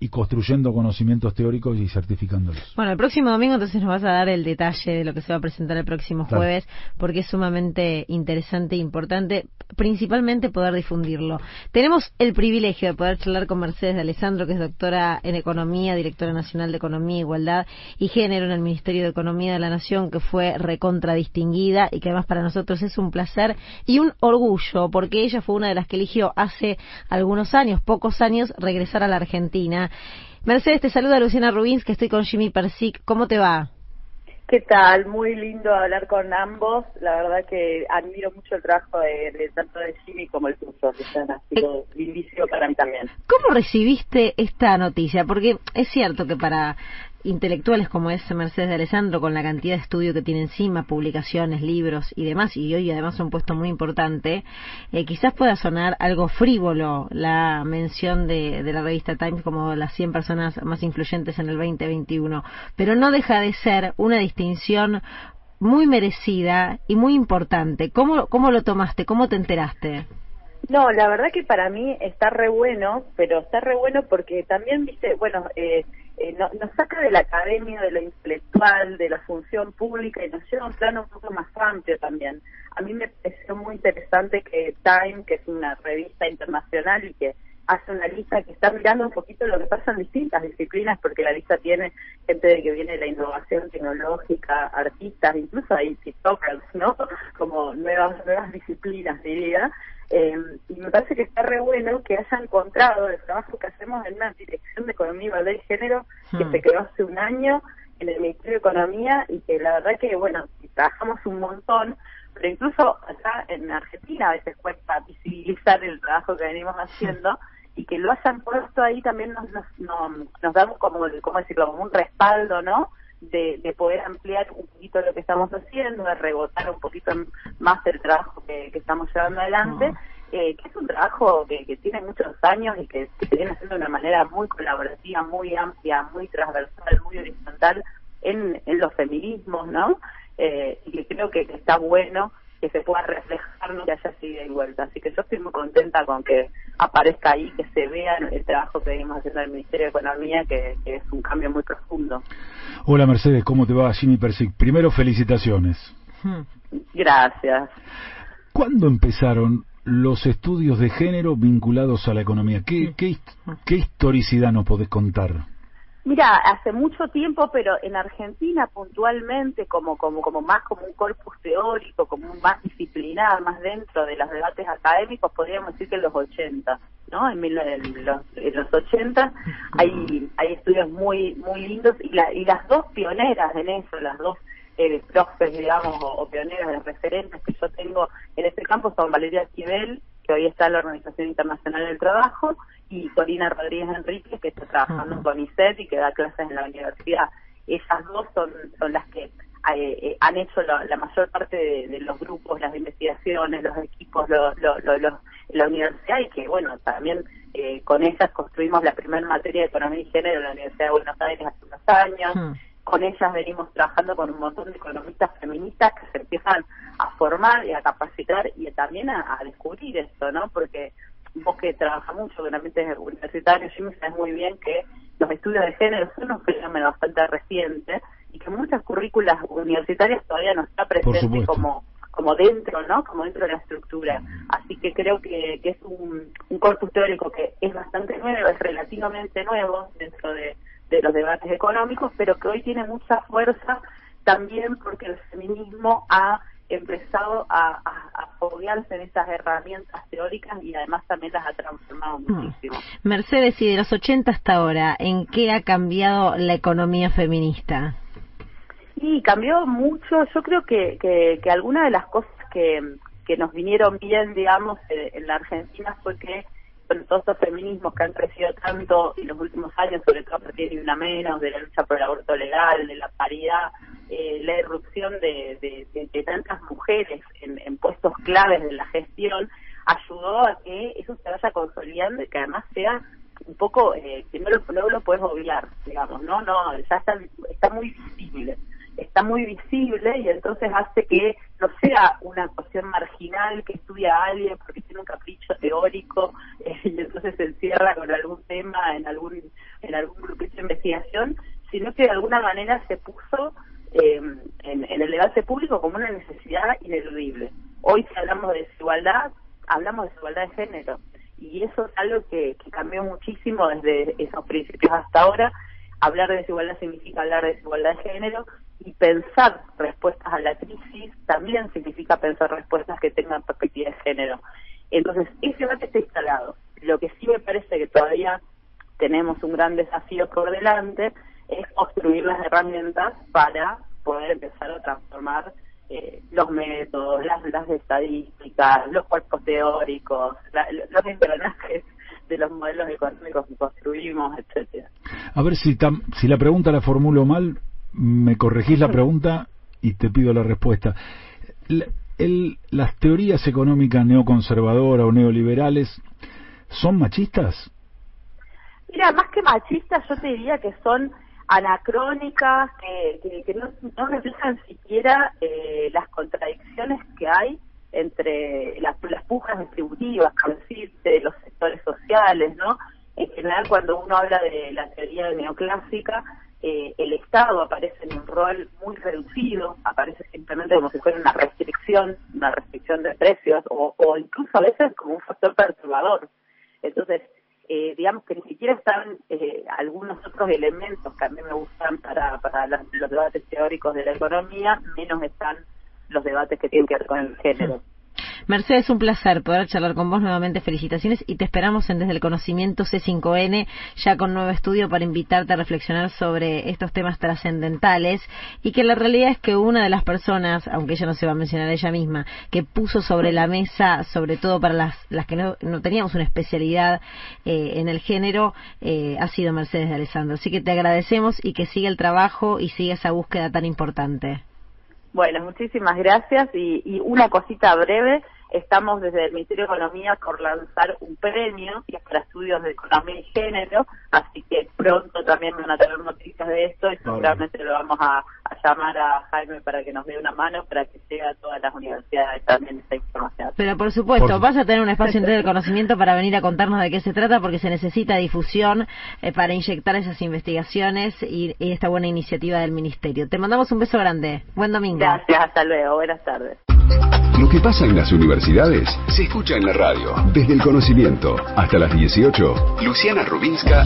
y construyendo conocimientos teóricos y certificándolos. Bueno, el próximo domingo entonces nos vas a dar el detalle de lo que se va a presentar el próximo jueves, porque es sumamente interesante e importante, principalmente poder difundirlo. Tenemos el privilegio de poder charlar con Mercedes de Alessandro, que es doctora en Economía, directora nacional de Economía, Igualdad y Género en el Ministerio de Economía de la Nación, que fue recontra distinguida y que además para nosotros es un placer y un orgullo, porque ella fue una de las que eligió hace algunos años, pocos años, regresar a la Argentina Mercedes, te saluda Luciana Rubins, que estoy con Jimmy Persic. ¿Cómo te va? ¿Qué tal? Muy lindo hablar con ambos. La verdad que admiro mucho el trabajo de, tanto de Jimmy como el tuyo, Luciana. Ha sido eh, lindísimo para mí también. ¿Cómo recibiste esta noticia? Porque es cierto que para intelectuales como es Mercedes de Alessandro, con la cantidad de estudio que tiene encima, publicaciones, libros y demás, y hoy además un puesto muy importante, eh, quizás pueda sonar algo frívolo la mención de, la revista Times como las 100 personas más influyentes en el 2021, pero no deja de ser una distinción muy merecida y muy importante. ¿Cómo, cómo lo tomaste? ¿Cómo te enteraste? No, la verdad que para mí está re bueno, pero está re bueno porque también, viste, bueno, eh, eh, no, nos saca de la academia, de lo intelectual, de la función pública y nos lleva a un plano un poco más amplio también. A mí me pareció muy interesante que Time, que es una revista internacional y que hace una lista que está mirando un poquito lo que pasa en distintas disciplinas, porque la lista tiene gente de que viene de la innovación tecnológica, artistas, incluso hay TikTokers, ¿no? Como nuevas, nuevas disciplinas, diría. Eh, y me parece que está re bueno que haya encontrado el trabajo que hacemos en una dirección de economía y igualdad de género que hmm. se creó hace un año en el Ministerio de Economía y que la verdad que, bueno, trabajamos un montón, pero incluso acá en Argentina a veces cuesta visibilizar el trabajo que venimos haciendo y que lo hayan puesto ahí también nos, nos, nos, da como, ¿cómo decirlo? como un respaldo, ¿no? De, de, poder ampliar un poquito lo que estamos haciendo, de rebotar un poquito más el trabajo que, estamos llevando adelante, eh, que es un trabajo que, que, tiene muchos años y que, se viene haciendo de una manera muy colaborativa, muy amplia, muy transversal, muy horizontal en, en los feminismos, ¿no? Eh, y que creo que está bueno que se pueda reflejar, no que haya sido y vuelta. Así que yo estoy muy contenta con que aparezca ahí, que se vea el trabajo que venimos haciendo en el Ministerio de Economía, que, es un cambio muy profundo. Hola Mercedes, ¿cómo te va Jimmy Persic? Primero, felicitaciones. Gracias. ¿Cuándo empezaron los estudios de género vinculados a la economía? ¿Qué, qué, qué historicidad nos podés contar? Mira, hace mucho tiempo, pero en Argentina puntualmente, como, como, como más como un corpus teórico, como un más disciplinado, más dentro de los debates académicos, podríamos decir que en los 80, ¿no? En, los, en los 80 hay, hay estudios muy muy lindos y, la, y las dos pioneras en eso, las dos eh, profes, digamos, o, pioneras, de referentes que yo tengo en este campo son Valeria Esquivel, que hoy está en la Organización Internacional del Trabajo, y Corina Rodríguez Enrique, que está trabajando con ICET y que da clases en la universidad. Esas dos son, son las que eh, han hecho la, mayor parte de, los grupos, las investigaciones, los equipos, la universidad y que, bueno, también eh, con ellas construimos la primera materia de economía y género en la Universidad de Buenos Aires hace unos años. Con ellas venimos trabajando con un montón de economistas feministas que se empiezan a formar y a capacitar y también a, descubrir esto, ¿no? Porque vos que trabajas mucho con ambientes universitarios, Jimmy, sabes muy bien que los estudios de género son un fenómeno bastante reciente y que muchas currículas universitarias todavía no está presente como como dentro, ¿no? Como dentro de la estructura. Así que creo que, que es un, un, corpus teórico que es bastante nuevo, es relativamente nuevo dentro de, de los debates económicos, pero que hoy tiene mucha fuerza también porque el feminismo ha empezado a, a, en estas herramientas teóricas y además también las ha transformado hmm. muchísimo. Mercedes, y de los 80 hasta ahora, ¿en qué ha cambiado la economía feminista? Sí, cambió mucho. Yo creo que, que, que alguna de las cosas que, que nos vinieron bien, digamos, eh, en la Argentina fue que todos estos feminismos que han crecido tanto en los últimos años, sobre todo a partir de una menos, de la lucha por el aborto legal, de la paridad, eh, la irrupción de, tantas mujeres en, en, puestos claves de la gestión, ayudó a que eso se vaya consolidando y que además sea un poco, eh, lo, no lo puedes obviar, digamos, ¿no? No, ya está, está muy visible está muy visible y entonces hace que no sea una cuestión marginal que estudia a alguien porque tiene un capricho teórico eh, y entonces se encierra con algún tema en algún en algún grupito de investigación, sino que de alguna manera se puso eh, en, en el debate público como una necesidad ineludible. Hoy si hablamos de desigualdad, hablamos de desigualdad de género y eso es algo que, que cambió muchísimo desde esos principios hasta ahora hablar de desigualdad significa hablar de desigualdad de género y pensar respuestas a la crisis también significa pensar respuestas que tengan perspectiva de género. Entonces, ese debate está instalado. Lo que sí me parece que todavía tenemos un gran desafío por delante es construir las herramientas para poder empezar a transformar eh, los métodos, las, las estadísticas, los cuerpos teóricos, los engranajes de los modelos económicos que construimos, etcétera. A ver si, si la pregunta la formulo mal, me corregís la pregunta y te pido la respuesta. ¿Las teorías económicas neoconservadoras o neoliberales son machistas? Mira, más que machistas, yo te diría que son anacrónicas, que, que, no, no, reflejan siquiera eh, las contradicciones que hay entre las, las pujas distributivas, de los sectores sociales, ¿no? En general, cuando uno habla de la teoría neoclásica, eh, el Estado aparece en un rol muy reducido, aparece simplemente como si fuera una restricción, una restricción de precios, o, incluso a veces como un factor perturbador. Entonces, eh, digamos que ni siquiera están eh, algunos otros elementos que a mí me gustan para, para los, debates teóricos de la economía, menos están los debates que tienen que ver con el género. Mercedes, un placer poder charlar con vos nuevamente. Felicitaciones y te esperamos en Desde el Conocimiento C5N, ya con nuevo estudio para invitarte a reflexionar sobre estos temas trascendentales y que la realidad es que una de las personas, aunque ella no se va a mencionar ella misma, que puso sobre la mesa, sobre todo para las, las que no, teníamos una especialidad eh, en el género, eh, ha sido Mercedes de Alessandro. Así que te agradecemos y que siga el trabajo y siga esa búsqueda tan importante. Bueno, muchísimas gracias y, y una cosita breve estamos desde el Ministerio de Economía por lanzar un premio que es para estudios de economía y género, así que pronto también van a tener noticias de esto y seguramente lo vamos a, llamar a Jaime para que nos dé una mano para que llegue a todas las universidades también esta información. Pero por supuesto, vas a tener un espacio entre del conocimiento para venir a contarnos de qué se trata porque se necesita difusión eh, para inyectar esas investigaciones y, y esta buena iniciativa del Ministerio. Te mandamos un beso grande. Buen domingo. Gracias, hasta luego. Buenas tardes. Lo que pasa en las universidades se escucha en la radio. Desde el conocimiento hasta las 18. Luciana Rubinska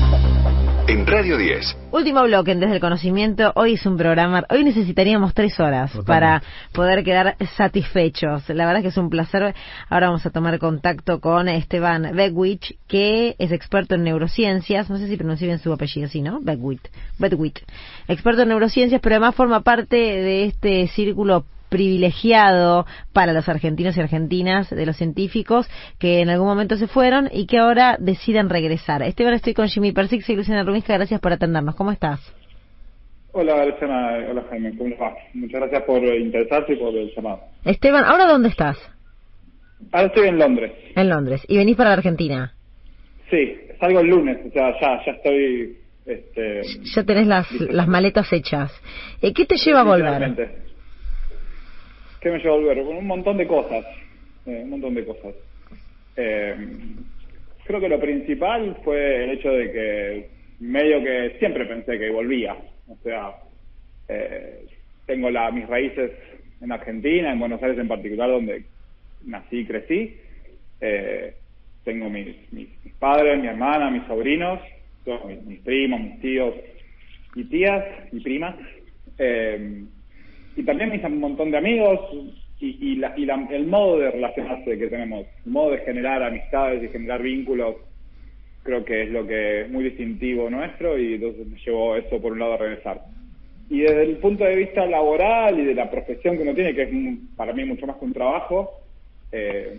en Radio 10. Último bloque Desde el Conocimiento. Hoy es un programa. Hoy necesitaríamos tres horas para poder quedar satisfechos. La verdad es que es un placer. Ahora vamos a tomar contacto con Esteban Beckwich, que es experto en neurociencias. No sé si pronuncio bien su apellido, ¿sí, no? Beckwich. Beckwich. Experto en neurociencias, pero además forma parte de este círculo privilegiado para los argentinos y argentinas de los científicos que en algún momento se fueron y que ahora deciden regresar. Esteban, estoy con Jimmy Persix y Luciana Rumisca, gracias por atendernos. ¿Cómo estás? Hola, Luciana. Hola, Jaime. ¿Cómo va? Muchas gracias por interesarse y por el llamado. Esteban, ¿ahora dónde estás? Ahora estoy en Londres. En Londres. ¿Y venís para la Argentina? Sí, salgo el lunes, o sea, ya, ya estoy... Este, ya tenés las, las maletas hechas. Eh, ¿Qué te lleva a volver? ¿Qué me lleva a volver? Un montón de cosas. Eh, un montón de cosas. Eh, creo que lo principal fue el hecho de que medio que siempre pensé que volvía. O sea, tengo la, mis raíces en Argentina, en Buenos Aires en particular, donde nací y crecí. Eh, tengo mis, mis, padres, mi hermana, mis sobrinos, mis, primos, mis tíos y tías y primas. Eh, y también mis un montón de amigos y, y, la, y el modo de relacionarse que tenemos, el modo de generar amistades y generar vínculos, creo que es lo que es muy distintivo nuestro y entonces me llevó eso por un lado a regresar. Y desde el punto de vista laboral y de la profesión que uno tiene, que es para mí mucho más que un trabajo, eh,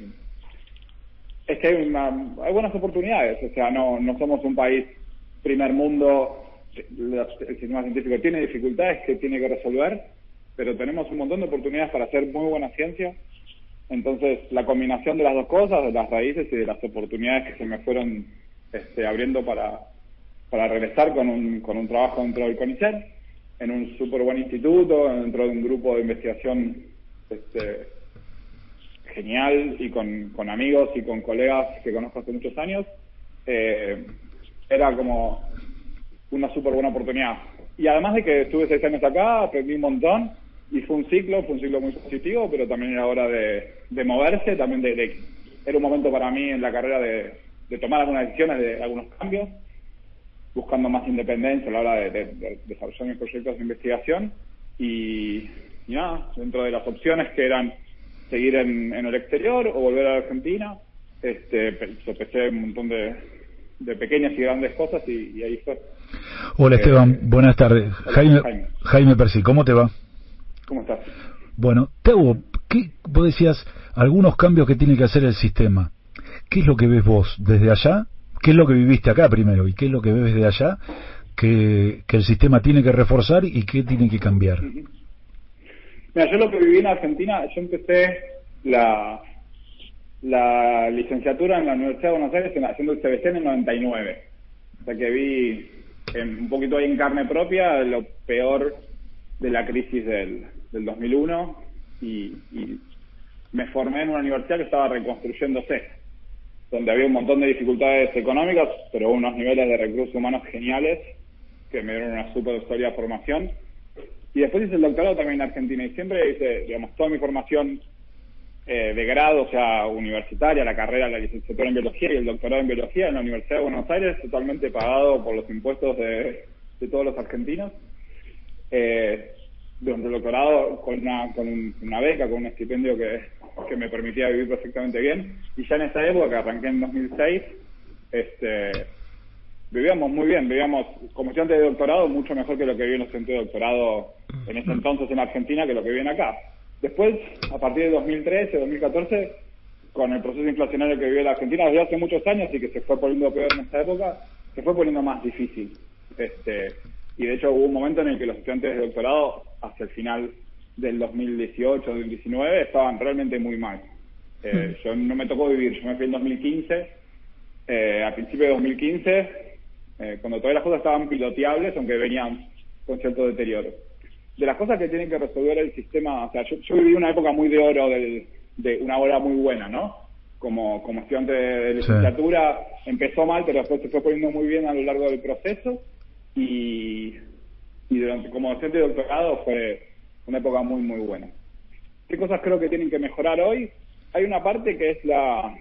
es que hay, hay buenas oportunidades. O sea, no, no somos un país primer mundo. El sistema científico tiene dificultades que tiene que resolver, pero tenemos un montón de oportunidades para hacer muy buena ciencia. Entonces, la combinación de las dos cosas, de las raíces y de las oportunidades que se me fueron este, abriendo para, para regresar con un, con un trabajo dentro del CONICET, en un súper buen instituto, dentro de un grupo de investigación este, genial y con, con amigos y con colegas que conozco hace muchos años, eh, era como una súper buena oportunidad. Y además de que estuve seis años acá, aprendí un montón y fue un ciclo, fue un ciclo muy positivo, pero también era hora de, de moverse, también de, era un momento para mí en la carrera de, de tomar algunas decisiones, de algunos cambios, buscando más independencia a la hora de, desarrollar mis proyectos de investigación y, y nada, dentro de las opciones que eran seguir en, el exterior o volver a Argentina. Este, sopesé un montón de, de pequeñas y grandes cosas y, ahí fue. Hola Esteban, eh, buenas tardes. Jaime, Jaime, Percy, ¿cómo te va? ¿Cómo estás? Bueno, Teo, ¿qué, vos decías algunos cambios que tiene que hacer el sistema. ¿Qué es lo que ves vos desde allá? ¿Qué es lo que viviste acá primero? ¿Y qué es lo que ves desde allá que, que el sistema tiene que reforzar y qué tiene que cambiar? Mira, yo lo que viví en Argentina, yo empecé la, la licenciatura en la Universidad de Buenos Aires haciendo el CBC en el 99. O sea que vi un poquito ahí en carne propia lo peor de la crisis del, del 2001 y, y me formé en una universidad que estaba reconstruyéndose, donde había un montón de dificultades económicas, pero unos niveles de recursos humanos geniales que me dieron una super sólida formación y después hice el doctorado también en Argentina y siempre hice, digamos, toda mi formación eh, de grado, o sea, universitaria, la carrera, la licenciatura en biología y el doctorado en biología en la Universidad de Buenos Aires, totalmente pagado por los impuestos de, todos los argentinos. Eh, durante el doctorado con una, con una beca, con un estipendio que, que me permitía vivir perfectamente bien. Y ya en esa época, que arranqué en 2006, este, vivíamos muy bien, vivíamos como estudiante de doctorado mucho mejor que lo que vivían los estudiantes de doctorado en ese entonces en Argentina que lo que viven acá. Después, a partir de 2013, 2014, con el proceso inflacionario que vive la Argentina desde hace muchos años y que se fue poniendo peor en esta época, se fue poniendo más difícil. Este, y de hecho hubo un momento en el que los estudiantes de doctorado, hacia el final del 2018, 2019, estaban realmente muy mal. Eh, yo no me tocó vivir, yo me fui en 2015, eh, a principios de 2015 eh, cuando todas las cosas estaban piloteables, aunque venían con cierto deterioro. De las cosas que tienen que resolver el sistema, o sea, yo, viví una época muy de oro, de, una hora muy buena, ¿no? Como, como estudiante de, licenciatura, empezó mal, pero después se fue poniendo muy bien a lo largo del proceso y, y durante, como docente de doctorado fue una época muy, muy buena. ¿Qué cosas creo que tienen que mejorar hoy? Hay una parte que es la,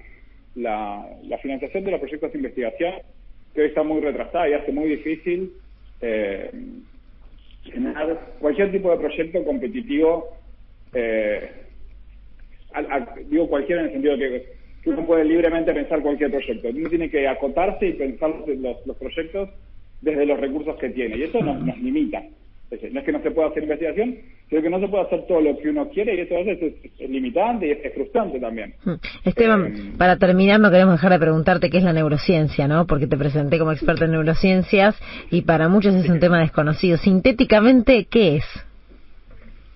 la, financiación de los proyectos de investigación que hoy está muy retrasada y hace muy difícil eh, generar cualquier tipo de proyecto competitivo, eh, digo cualquiera en el sentido de que, uno puede libremente pensar cualquier proyecto. Uno tiene que acotarse y pensar los, los proyectos desde los recursos que tiene, y eso nos, nos limita. no es que no se pueda hacer investigación, sino que no se puede hacer todo lo que uno quiere y eso a veces es, limitante y es, frustrante también. Hmm. Esteban, eh, para terminar no queremos dejar de preguntarte qué es la neurociencia, ¿no? Porque te presenté como experto en neurociencias y para muchos es un tema desconocido. Sintéticamente, ¿qué es?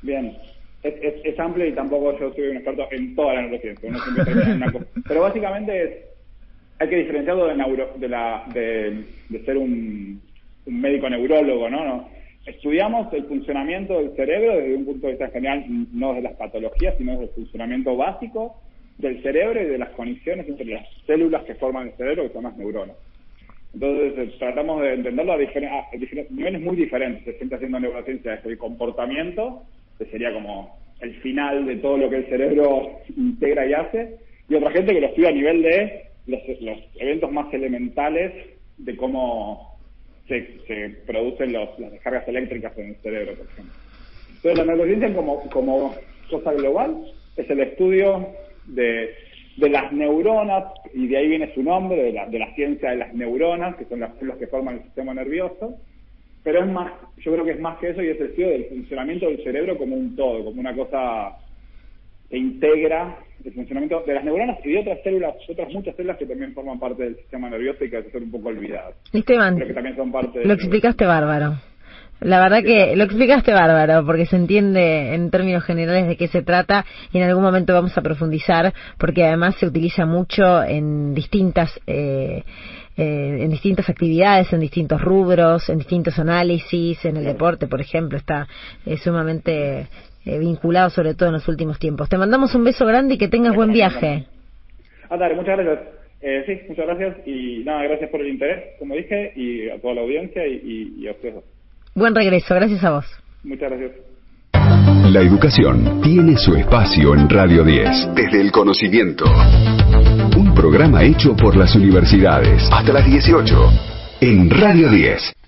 Bien, es, es, amplio y tampoco yo soy un experto en toda la neurociencia. Pero básicamente es, hay que diferenciarlo de, neuro, de, la, de, ser un, médico neurólogo, ¿no? ¿no? estudiamos el funcionamiento del cerebro desde un punto de vista general, no de las patologías, sino del funcionamiento básico del cerebro y de las conexiones entre las células que forman el cerebro, que son las neuronas. Entonces, eh, tratamos de entenderlo a, niveles muy diferentes. Se siente haciendo neurociencia desde el comportamiento, que sería como el final de todo lo que el cerebro integra y hace, y otra gente que lo estudia a nivel de los eventos más elementales de cómo se, producen las descargas eléctricas en el cerebro, por ejemplo. Entonces, la neurociencia como, como cosa global es el estudio de, de las neuronas, y de ahí viene su nombre, de la, de la ciencia de las neuronas, que son las células que forman el sistema nervioso, pero es más, yo creo que es más que eso y es el estudio del funcionamiento del cerebro como un todo, como una cosa que integra el funcionamiento de las neuronas y de otras células, otras muchas células que también forman parte del sistema nervioso y que a veces son un poco olvidadas. Esteban, que también son parte lo explicaste bárbaro. La verdad que lo explicaste bárbaro, porque se entiende en términos generales de qué se trata y en algún momento vamos a profundizar, porque además se utiliza mucho en distintas eh, eh, en distintas actividades, en distintos rubros, en distintos análisis, en el deporte, por ejemplo, está eh, sumamente eh, vinculado sobre todo en los últimos tiempos. Te mandamos un beso grande y que tengas buen viaje. Ah, muchas gracias. Eh, sí, muchas gracias y nada, gracias por el interés, como dije, y a toda la audiencia y, y a ustedes. Buen regreso, gracias a vos. Muchas gracias. La educación tiene su espacio en Radio 10, desde el conocimiento. Un programa hecho por las universidades. Hasta las 18, en Radio 10.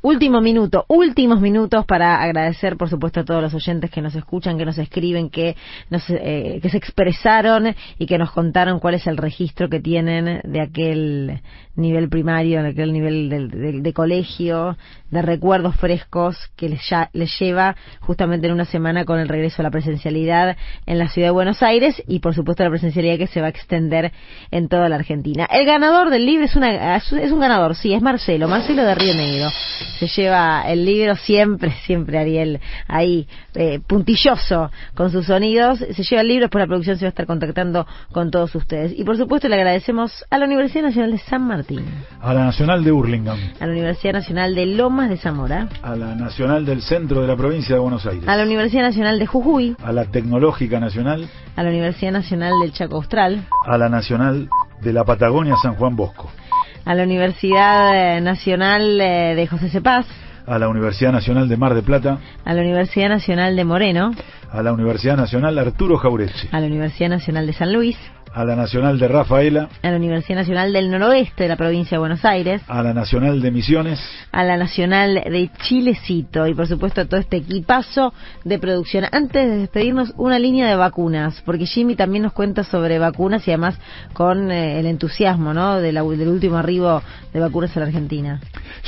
Último minuto, últimos minutos para agradecer, por supuesto, a todos los oyentes que nos escuchan, que nos escriben, que, nos, eh, que se expresaron y que nos contaron cuál es el registro que tienen de aquel nivel primario, de aquel nivel de, colegio, de recuerdos frescos que les, ya, les lleva justamente en una semana con el regreso a la presencialidad en la ciudad de Buenos Aires y, por supuesto, la presencialidad que se va a extender en toda la Argentina. El ganador del libro es, una, es un ganador, sí, es Marcelo, Marcelo de Río Negro se lleva el libro siempre, siempre Ariel ahí eh, puntilloso con sus sonidos, se lleva el libro, por la producción se va a estar contactando con todos ustedes. Y por supuesto le agradecemos a la Universidad Nacional de San Martín. A la Nacional de Hurlingham. A la Universidad Nacional de De Zamora. A la Nacional del Centro de la Provincia de Buenos Aires. A la Universidad Nacional de Jujuy. A la Tecnológica Nacional. A la Universidad Nacional del Chaco Austral. A la Nacional de la Patagonia San Juan Bosco a la Universidad eh, Nacional eh, de José Cepaz, a la Universidad Nacional de Mar de Plata, a la Universidad Nacional de Moreno, a la Universidad Nacional Arturo Jaureche, a la Universidad Nacional de San Luis, a la Nacional de Rafaela, a la Universidad Nacional del Noroeste de la provincia de Buenos Aires, a la Nacional de Misiones, a la Nacional de Chilecito y por supuesto a todo este equipazo de producción. Antes de despedirnos, una línea de vacunas, porque Jimmy también nos cuenta sobre vacunas y además con eh, el entusiasmo ¿no? del último arribo de vacunas a la Argentina.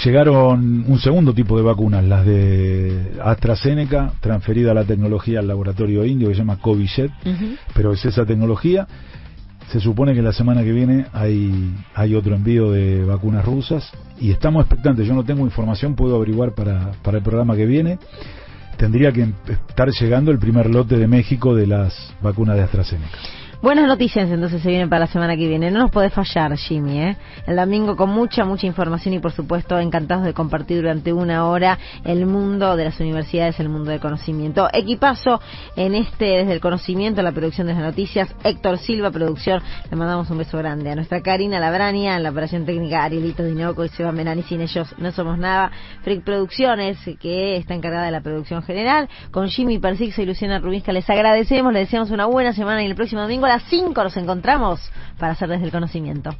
Llegaron un segundo tipo de vacunas, las de AstraZeneca, transferida a la tecnología al laboratorio indio que se llama Covishet, pero es esa tecnología se supone que la semana que viene hay, hay otro envío de vacunas rusas y estamos expectantes. Yo no tengo información, puedo averiguar para, para el programa que viene. Tendría que estar llegando el primer lote de México de las vacunas de AstraZeneca. Buenas noticias entonces se vienen para la semana que viene. No nos puede fallar, Jimmy, ¿eh? El domingo con mucha, mucha información y por supuesto encantados de compartir durante una hora el mundo de las universidades, el mundo del conocimiento. Equipazo en este, desde el conocimiento, la producción de las noticias. Héctor Silva, producción. Le mandamos un beso grande a nuestra Karina Labrania, en la operación técnica Arielito Dinoco y Seba Menani. Sin ellos no somos nada. Freak Producciones, que está encargada de la producción general. Con Jimmy Persix y Luciana Rubinska les agradecemos, les deseamos una buena semana y el próximo domingo las 5 nos encontramos para hacer desde el conocimiento.